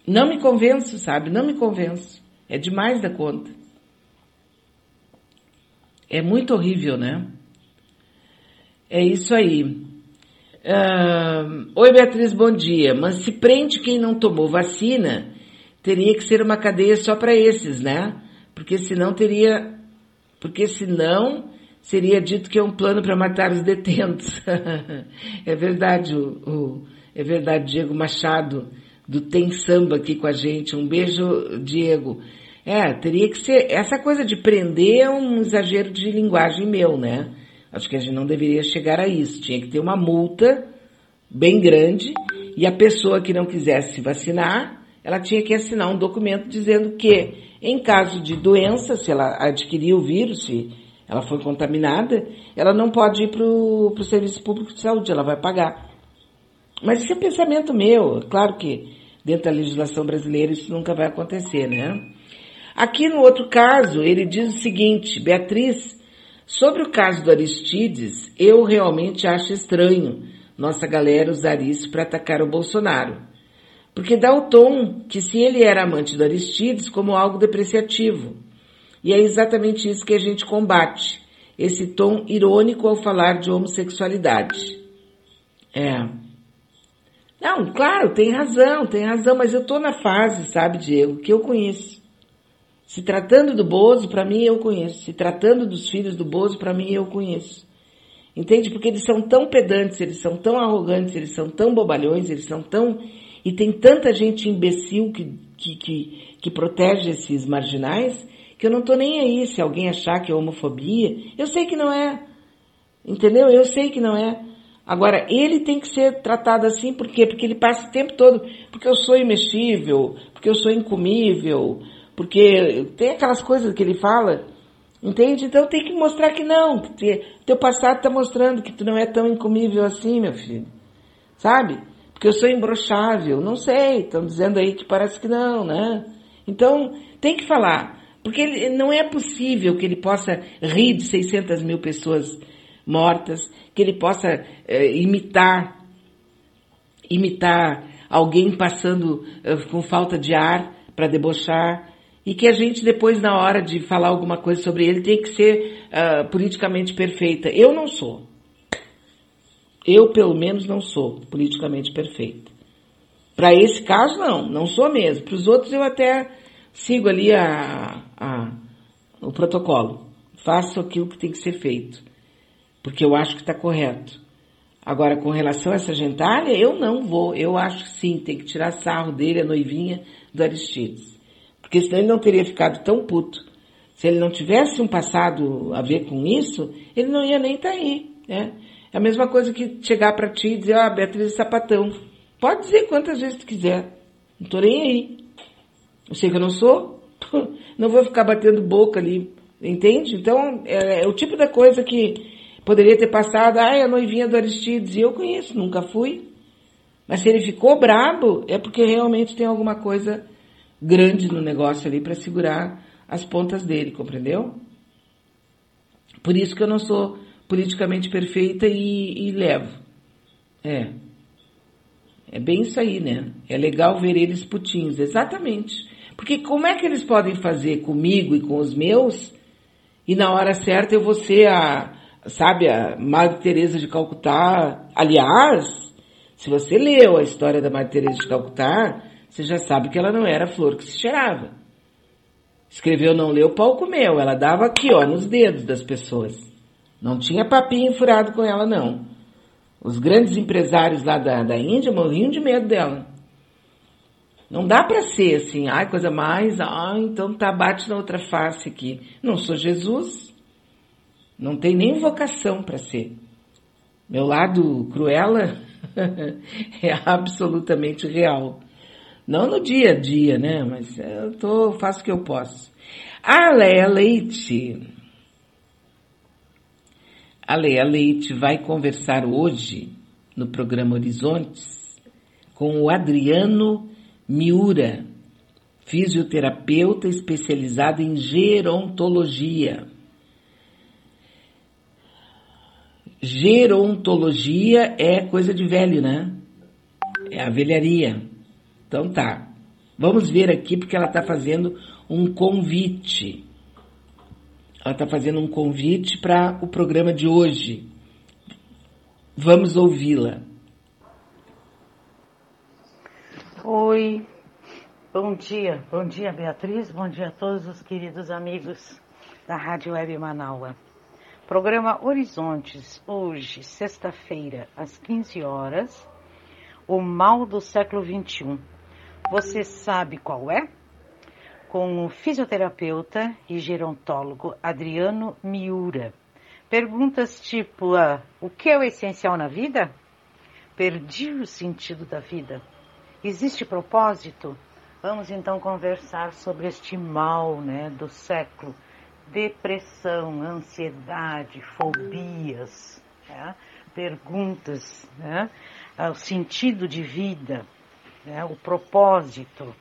Não me convenço, sabe? Não me convenço. É demais da conta. É muito horrível, né? É isso aí. Uh, Oi, Beatriz, bom dia. Mas se prende quem não tomou vacina, teria que ser uma cadeia só para esses, né? Porque senão teria. Porque senão seria dito que é um plano para matar os detentos. *laughs* é verdade, o, o, é verdade, Diego Machado, do Tem Samba aqui com a gente. Um beijo, Diego. É, teria que ser, essa coisa de prender é um exagero de linguagem meu, né? Acho que a gente não deveria chegar a isso. Tinha que ter uma multa bem grande e a pessoa que não quisesse se vacinar, ela tinha que assinar um documento dizendo que, em caso de doença, se ela adquirir o vírus, se ela foi contaminada, ela não pode ir para o Serviço Público de Saúde, ela vai pagar. Mas isso é pensamento meu, claro que dentro da legislação brasileira isso nunca vai acontecer, né? Aqui no outro caso, ele diz o seguinte, Beatriz, sobre o caso do Aristides, eu realmente acho estranho nossa galera usar isso para atacar o Bolsonaro. Porque dá o tom que se ele era amante do Aristides como algo depreciativo. E é exatamente isso que a gente combate, esse tom irônico ao falar de homossexualidade. É. Não, claro, tem razão, tem razão, mas eu tô na fase, sabe, Diego, que eu conheço. Se tratando do Bozo, para mim eu conheço. Se tratando dos filhos do Bozo, para mim eu conheço. Entende? Porque eles são tão pedantes, eles são tão arrogantes, eles são tão bobalhões, eles são tão. E tem tanta gente imbecil que, que, que, que protege esses marginais, que eu não tô nem aí se alguém achar que é homofobia. Eu sei que não é. Entendeu? Eu sei que não é. Agora, ele tem que ser tratado assim, por quê? Porque ele passa o tempo todo, porque eu sou imexível, porque eu sou incomível, porque tem aquelas coisas que ele fala, entende? Então tem que mostrar que não, que teu passado está mostrando que tu não é tão incomível assim, meu filho. Sabe? Porque eu sou imbrochável, não sei, estão dizendo aí que parece que não, né? Então, tem que falar, porque ele, não é possível que ele possa rir de 600 mil pessoas mortas, que ele possa é, imitar, imitar alguém passando é, com falta de ar para debochar, e que a gente depois na hora de falar alguma coisa sobre ele tem que ser uh, politicamente perfeita. Eu não sou. Eu pelo menos não sou politicamente perfeita. Para esse caso não, não sou mesmo. Para os outros eu até sigo ali a, a, o protocolo. Faço aquilo que tem que ser feito porque eu acho que está correto. Agora, com relação a essa gentalha, eu não vou. Eu acho que sim, tem que tirar sarro dele, a noivinha do Aristides. Porque senão ele não teria ficado tão puto. Se ele não tivesse um passado a ver com isso, ele não ia nem estar tá aí. Né? É a mesma coisa que chegar para ti e dizer, ah, Beatriz é sapatão. Pode dizer quantas vezes tu quiser. Não tô nem aí. Eu sei que eu não sou. *laughs* Não vou ficar batendo boca ali. Entende? Então, é, é o tipo da coisa que Poderia ter passado, ai, a noivinha do Aristides, e eu conheço, nunca fui. Mas se ele ficou brabo, é porque realmente tem alguma coisa grande no negócio ali para segurar as pontas dele, compreendeu? Por isso que eu não sou politicamente perfeita e, e levo. É. É bem isso aí, né? É legal ver eles putinhos, exatamente. Porque como é que eles podem fazer comigo e com os meus e na hora certa eu vou ser a, sabe, a Madre Teresa de Calcutá. Aliás, se você leu a história da Madre Teresa de Calcutá, você já sabe que ela não era flor que se cheirava. Escreveu não leu, pau comeu. Ela dava aqui, ó, nos dedos das pessoas. Não tinha papinho furado com ela, não. Os grandes empresários lá da, da Índia morriam de medo dela. Não dá para ser assim, ai, coisa mais, ah, então tá, bate na outra face aqui. Não sou Jesus. Não tem nem vocação para ser. Meu lado cruela *laughs* é absolutamente real. Não no dia a dia, né? Mas eu tô, faço o que eu posso. A Leia Leite. A Leia Leite vai conversar hoje no programa Horizontes com o Adriano Miura, fisioterapeuta especializado em gerontologia. Gerontologia é coisa de velho, né? É a velharia. Então tá. Vamos ver aqui porque ela está fazendo um convite. Ela está fazendo um convite para o programa de hoje. Vamos ouvi-la. Oi, bom dia. Bom dia, Beatriz. Bom dia a todos os queridos amigos da Rádio Web Manaua. Programa Horizontes, hoje, sexta-feira, às 15 horas. O mal do século XXI. Você sabe qual é? Com o fisioterapeuta e gerontólogo Adriano Miura. Perguntas tipo: ah, o que é o essencial na vida? Perdi o sentido da vida. Existe propósito? Vamos então conversar sobre este mal né, do século depressão, ansiedade, fobias, né? perguntas, né? Ah, o sentido de vida, né? o propósito,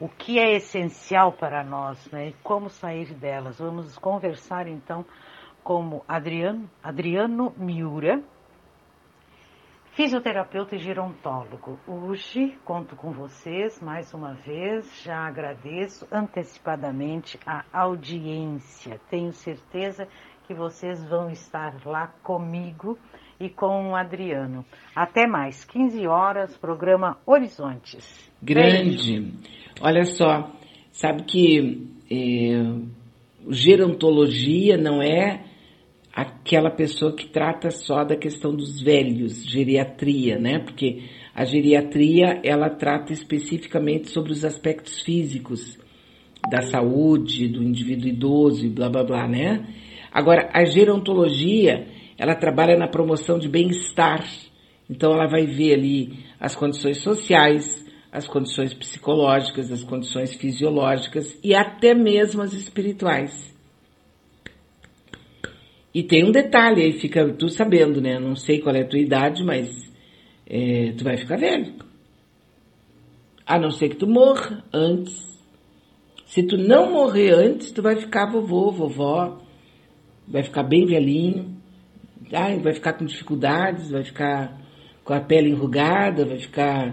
o que é essencial para nós né? e como sair delas. Vamos conversar então com Adriano, Adriano Miura, fisioterapeuta e gerontólogo. Hoje conto com vocês mais uma vez, já agradeço antecipadamente a audiência. Tenho certeza que vocês vão estar lá comigo e com o Adriano. Até mais, 15 horas, programa Horizontes. Grande. Beijo. Olha só, sabe que é, gerontologia não é aquela pessoa que trata só da questão dos velhos, geriatria, né? Porque a geriatria, ela trata especificamente sobre os aspectos físicos da saúde, do indivíduo idoso e blá blá blá, né? Agora, a gerontologia, ela trabalha na promoção de bem-estar. Então, ela vai ver ali as condições sociais, as condições psicológicas, as condições fisiológicas e até mesmo as espirituais. E tem um detalhe aí, fica tu sabendo, né? Não sei qual é a tua idade, mas é, tu vai ficar velho. A não ser que tu morra antes. Se tu não morrer antes, tu vai ficar vovô, vovó, vai ficar bem velhinho, ai, vai ficar com dificuldades, vai ficar com a pele enrugada, vai ficar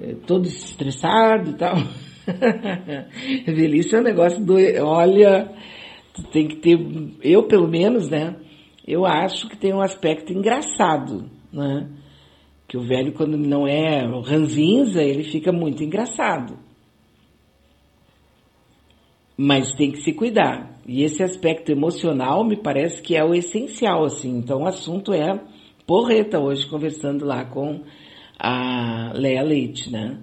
é, todo estressado e tal. *laughs* Velhice é um negócio do. Olha, tem que ter, eu pelo menos, né? Eu acho que tem um aspecto engraçado, né? Que o velho, quando não é ranzinza, ele fica muito engraçado. Mas tem que se cuidar. E esse aspecto emocional me parece que é o essencial, assim. Então o assunto é porreta hoje, conversando lá com a Leia Leite, né?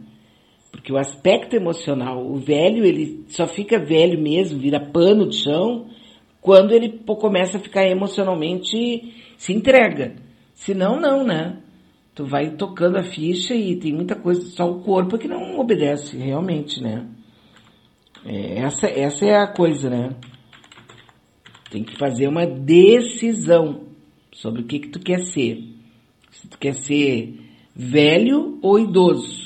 Porque o aspecto emocional, o velho, ele só fica velho mesmo, vira pano de chão, quando ele começa a ficar emocionalmente, se entrega. Senão, não, né? Tu vai tocando a ficha e tem muita coisa, só o corpo que não obedece, realmente, né? É, essa, essa é a coisa, né? Tem que fazer uma decisão sobre o que, que tu quer ser. Se tu quer ser velho ou idoso.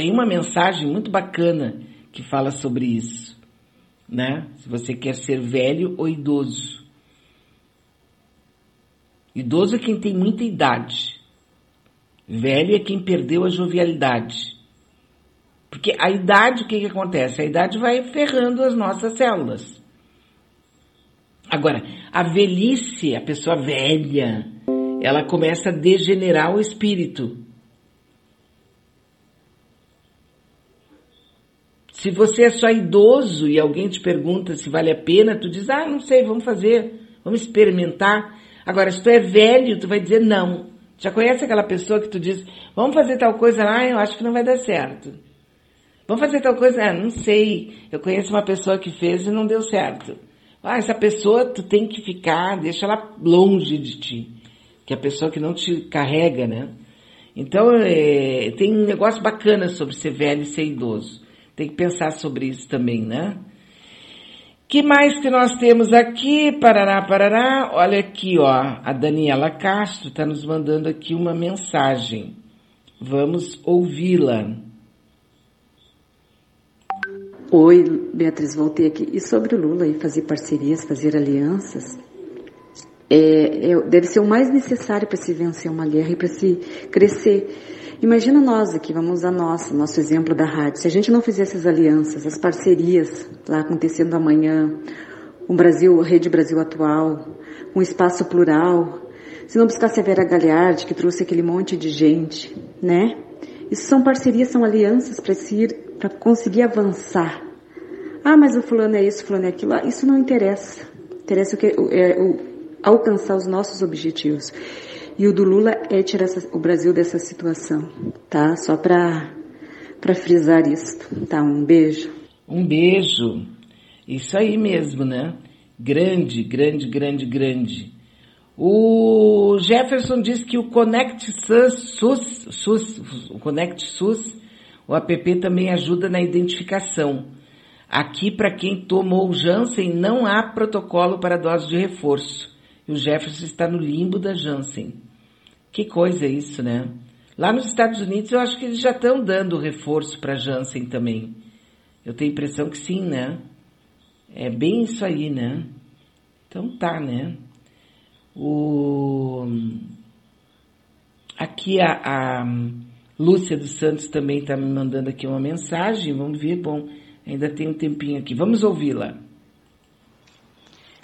Tem uma mensagem muito bacana que fala sobre isso, né? Se você quer ser velho ou idoso. Idoso é quem tem muita idade. Velho é quem perdeu a jovialidade. Porque a idade, o que, que acontece? A idade vai ferrando as nossas células. Agora, a velhice, a pessoa velha, ela começa a degenerar o espírito. Se você é só idoso e alguém te pergunta se vale a pena, tu diz, ah, não sei, vamos fazer, vamos experimentar. Agora, se tu é velho, tu vai dizer não. Já conhece aquela pessoa que tu diz, vamos fazer tal coisa lá, eu acho que não vai dar certo. Vamos fazer tal coisa, ah, não sei. Eu conheço uma pessoa que fez e não deu certo. Ah, essa pessoa tu tem que ficar, deixa ela longe de ti. Que é a pessoa que não te carrega, né? Então, é, tem um negócio bacana sobre ser velho e ser idoso. Tem que pensar sobre isso também, né? que mais que nós temos aqui? Parará, parará. Olha aqui, ó. A Daniela Castro está nos mandando aqui uma mensagem. Vamos ouvi-la. Oi, Beatriz, voltei aqui. E sobre o Lula e fazer parcerias, fazer alianças, é, é, deve ser o mais necessário para se vencer uma guerra e para se crescer. Imagina nós aqui, vamos usar nós, nosso exemplo da rádio. Se a gente não fizesse as alianças, as parcerias lá acontecendo amanhã, o Brasil, a Rede Brasil Atual, um espaço plural, se não buscasse a Vera Galhardi, que trouxe aquele monte de gente, né? Isso são parcerias, são alianças para se ir, para conseguir avançar. Ah, mas o fulano é isso, o fulano é aquilo. Ah, isso não interessa. Interessa o que é, o, alcançar os nossos objetivos. E o do Lula é tirar o Brasil dessa situação, tá? Só para para frisar isso, tá? Um beijo. Um beijo. Isso aí mesmo, né? Grande, grande, grande, grande. O Jefferson diz que o Connect SUS, SUS, SUS, o Connect SUS, o app também ajuda na identificação. Aqui, para quem tomou o Janssen, não há protocolo para dose de reforço. E o Jefferson está no limbo da Janssen. Que coisa isso, né? Lá nos Estados Unidos eu acho que eles já estão dando reforço para Janssen também. Eu tenho a impressão que sim, né? É bem isso aí, né? Então tá, né? O... Aqui a, a Lúcia dos Santos também está me mandando aqui uma mensagem. Vamos ver, bom, ainda tem um tempinho aqui. Vamos ouvi-la.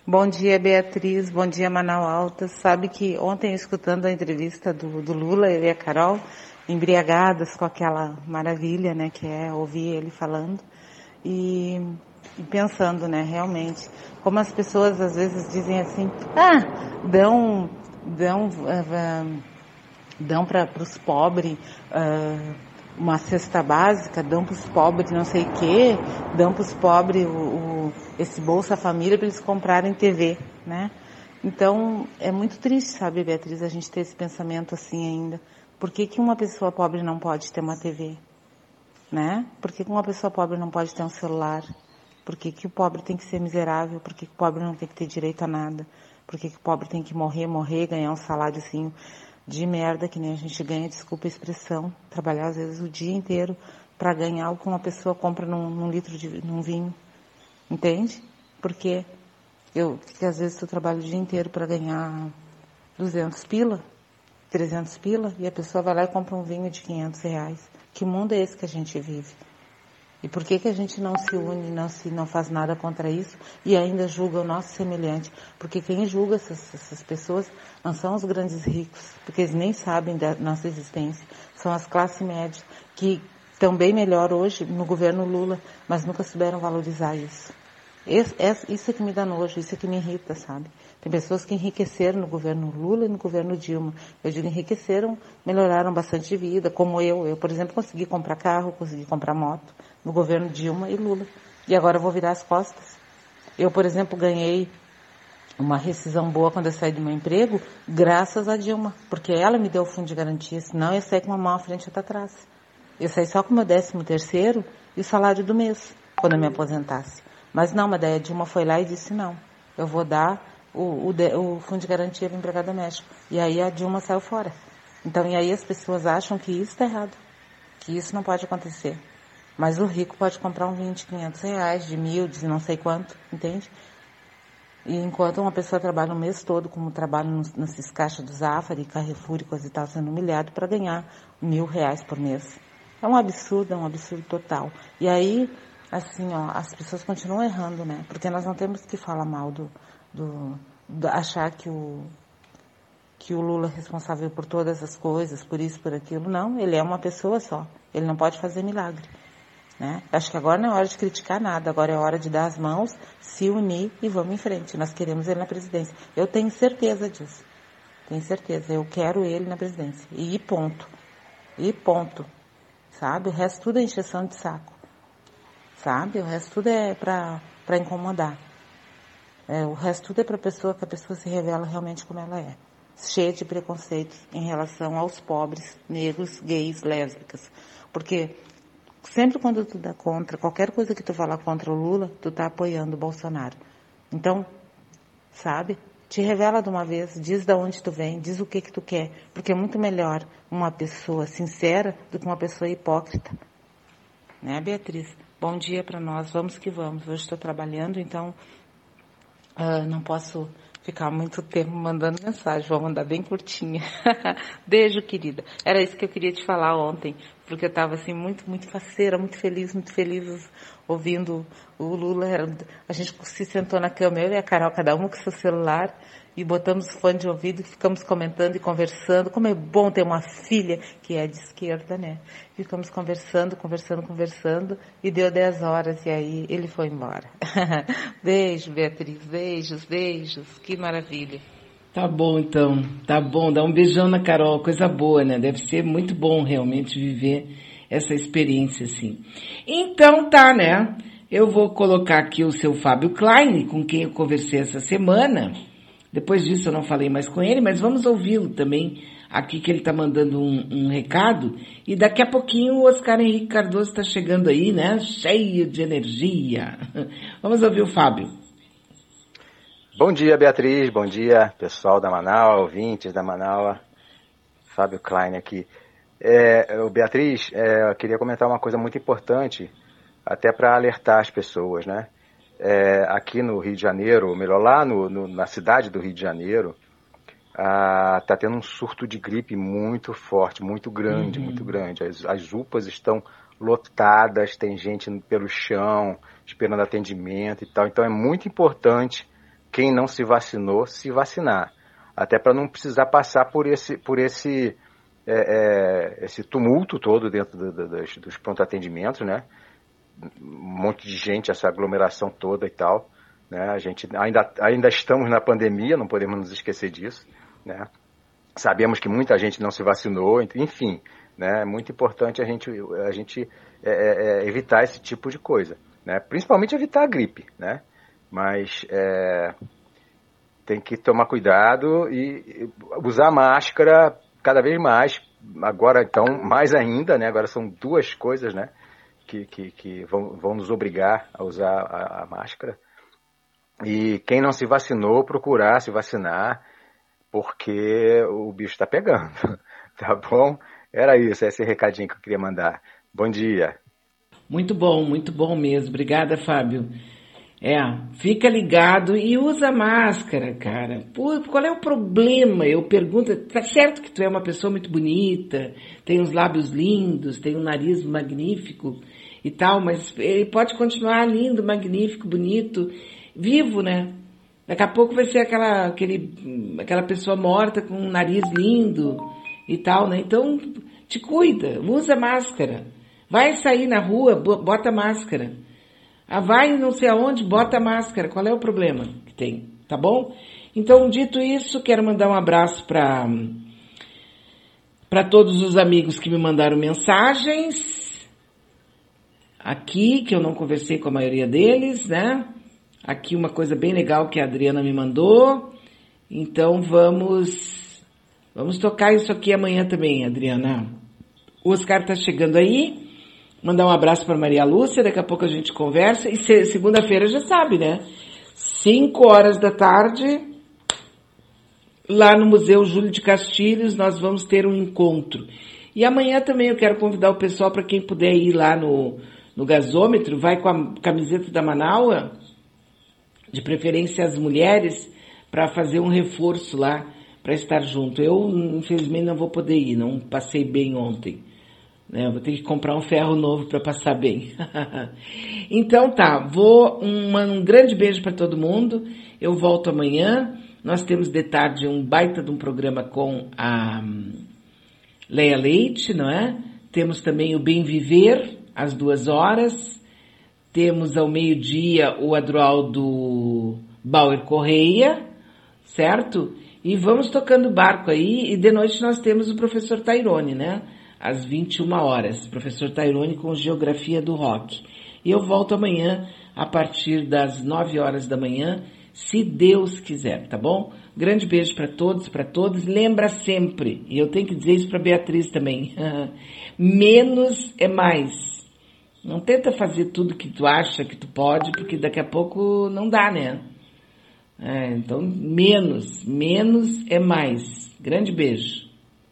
Bom dia, Beatriz. Bom dia, Manaus Alta. Sabe que ontem, escutando a entrevista do, do Lula, eu e a Carol, embriagadas com aquela maravilha, né, que é ouvir ele falando e, e pensando, né, realmente, como as pessoas às vezes dizem assim, ah, dão, dão, uh, dão para os pobres uh, uma cesta básica, dão para os pobres não sei o quê, dão para os pobres o, o, esse Bolsa Família para eles comprarem TV, né? Então, é muito triste, sabe, Beatriz, a gente ter esse pensamento assim ainda. Por que, que uma pessoa pobre não pode ter uma TV? Né? Por que, que uma pessoa pobre não pode ter um celular? Por que, que o pobre tem que ser miserável? Por que, que o pobre não tem que ter direito a nada? Por que, que o pobre tem que morrer, morrer, ganhar um salário assim de merda, que nem a gente ganha, desculpa a expressão, trabalhar às vezes o dia inteiro para ganhar o que uma pessoa compra num, num litro de num vinho. Entende? Porque eu, que às vezes eu trabalho o dia inteiro para ganhar 200 pila, 300 pila e a pessoa vai lá e compra um vinho de 500 reais. Que mundo é esse que a gente vive? E por que, que a gente não se une, não, se, não faz nada contra isso e ainda julga o nosso semelhante? Porque quem julga essas, essas pessoas não são os grandes ricos, porque eles nem sabem da nossa existência. São as classes médias que estão bem melhor hoje no governo Lula, mas nunca souberam valorizar isso. Isso é que me dá nojo, isso é que me irrita, sabe? Tem pessoas que enriqueceram no governo Lula e no governo Dilma. Eu digo enriqueceram, melhoraram bastante de vida, como eu. Eu, por exemplo, consegui comprar carro, consegui comprar moto no governo Dilma e Lula. E agora eu vou virar as costas. Eu, por exemplo, ganhei uma rescisão boa quando eu saí do meu emprego, graças a Dilma, porque ela me deu o fundo de garantia, senão eu sair com uma mão à frente e outra atrás. Eu saí só com meu décimo terceiro e o salário do mês, quando eu me aposentasse. Mas não, mas daí a Dilma foi lá e disse não, eu vou dar o, o, o fundo de garantia do empregado doméstico. E aí a Dilma saiu fora. Então, e aí as pessoas acham que isso está errado, que isso não pode acontecer. Mas o rico pode comprar um vinho de 500 reais, de mil, de não sei quanto, entende? E enquanto uma pessoa trabalha o mês todo, como trabalha nesses caixas do Zafari, Carrefour e coisa e tal, sendo humilhado para ganhar mil reais por mês. É um absurdo, é um absurdo total. E aí, assim, ó, as pessoas continuam errando, né? Porque nós não temos que falar mal do, do, do, achar que o, que o Lula é responsável por todas as coisas, por isso, por aquilo. Não, ele é uma pessoa só. Ele não pode fazer milagre. Né? Acho que agora não é hora de criticar nada, agora é hora de dar as mãos, se unir e vamos em frente. Nós queremos ele na presidência. Eu tenho certeza disso. Tenho certeza. Eu quero ele na presidência. E ponto. E ponto. Sabe? O resto tudo é encheção de saco. Sabe? O resto tudo é para incomodar. É, o resto tudo é para pessoa que a pessoa se revela realmente como ela é. Cheia de preconceitos em relação aos pobres, negros, gays, lésbicas. Porque sempre quando tu dá contra, qualquer coisa que tu falar contra o Lula, tu tá apoiando o Bolsonaro. Então, sabe? Te revela de uma vez, diz de onde tu vem, diz o que que tu quer, porque é muito melhor uma pessoa sincera do que uma pessoa hipócrita. Né, Beatriz? Bom dia para nós, vamos que vamos. Hoje estou trabalhando, então Uh, não posso ficar muito tempo mandando mensagem, vou mandar bem curtinha. *laughs* Beijo, querida. Era isso que eu queria te falar ontem, porque eu estava assim muito, muito faceira, muito feliz, muito feliz ouvindo o Lula. A gente se sentou na cama, eu e a Carol, cada uma com seu celular, e botamos fone de ouvido e ficamos comentando e conversando. Como é bom ter uma filha que é de esquerda, né? Ficamos conversando, conversando, conversando e deu 10 horas e aí ele foi embora. *laughs* Beijo, Beatriz, beijos, beijos, que maravilha. Tá bom então, tá bom, dá um beijão na Carol, coisa boa, né? Deve ser muito bom realmente viver essa experiência assim. Então tá, né? Eu vou colocar aqui o seu Fábio Klein, com quem eu conversei essa semana depois disso eu não falei mais com ele, mas vamos ouvi-lo também aqui que ele está mandando um, um, recado. E daqui a pouquinho o Oscar Henrique Cardoso está chegando aí, né? Cheio de energia. *laughs* Vamos ouvir o Fábio. Bom dia, Beatriz. Bom dia, pessoal da Manaus, ouvintes da Manaus. Fábio Klein aqui. É, Beatriz, é, eu queria comentar uma coisa muito importante, até para alertar as pessoas, né? é, aqui no Rio de Janeiro, ou melhor, lá no, no, na cidade do Rio de Janeiro, está ah, tendo um surto de gripe muito forte, muito grande, uhum. muito grande. As, as UPAs estão lotadas, tem gente pelo chão, esperando atendimento e tal. Então é muito importante quem não se vacinou se vacinar, até para não precisar passar por esse, por esse, é, é, esse tumulto todo dentro do, do, dos, dos pronto atendimentos, né? Um monte de gente, essa aglomeração toda e tal. Né? A gente ainda, ainda estamos na pandemia, não podemos nos esquecer disso. Né? Sabemos que muita gente não se vacinou, enfim, né? é muito importante a gente, a gente é, é, é, evitar esse tipo de coisa. Né? Principalmente evitar a gripe, né? mas é, tem que tomar cuidado e usar máscara cada vez mais. Agora, então, mais ainda, né? agora são duas coisas né? que, que, que vão, vão nos obrigar a usar a, a máscara. E quem não se vacinou, procurar se vacinar porque o bicho está pegando, *laughs* tá bom? Era isso, esse recadinho que eu queria mandar. Bom dia. Muito bom, muito bom mesmo. Obrigada, Fábio. É, fica ligado e usa máscara, cara. Pô, qual é o problema? Eu pergunto, tá certo que tu é uma pessoa muito bonita, tem os lábios lindos, tem um nariz magnífico e tal, mas ele pode continuar lindo, magnífico, bonito, vivo, né? Daqui a pouco vai ser aquela, aquele, aquela pessoa morta com um nariz lindo e tal, né? Então, te cuida, usa máscara. Vai sair na rua, bota máscara. Ah, vai não sei aonde, bota máscara. Qual é o problema que tem? Tá bom? Então, dito isso, quero mandar um abraço para para todos os amigos que me mandaram mensagens aqui, que eu não conversei com a maioria deles, né? aqui uma coisa bem legal que a Adriana me mandou. Então vamos vamos tocar isso aqui amanhã também, Adriana. O Oscar tá chegando aí. Mandar um abraço para Maria Lúcia, daqui a pouco a gente conversa. E segunda-feira já sabe, né? 5 horas da tarde, lá no Museu Júlio de Castilhos, nós vamos ter um encontro. E amanhã também eu quero convidar o pessoal para quem puder ir lá no, no gasômetro, vai com a camiseta da Manaua de preferência as mulheres, para fazer um reforço lá, para estar junto. Eu, infelizmente, não vou poder ir, não passei bem ontem. Né? Vou ter que comprar um ferro novo para passar bem. *laughs* então tá, vou um, grande beijo para todo mundo. Eu volto amanhã. Nós temos de tarde um baita de um programa com a hum, Leia Leite, não é? Temos também o Bem Viver, às duas horas. Temos ao meio-dia o Adroaldo Bauer Correia, certo? E vamos tocando barco aí. E de noite nós temos o professor Tairone, né? Às 21 horas. Professor Tairone com Geografia do Rock. E eu volto amanhã a partir das 9 horas da manhã, se Deus quiser, tá bom? Grande beijo para todos, para todos. Lembra sempre, e eu tenho que dizer isso para Beatriz também. *laughs* Menos é mais. Não tenta fazer tudo que tu acha que tu pode, porque daqui a pouco não dá, né? É, então, menos, menos é mais. Grande beijo.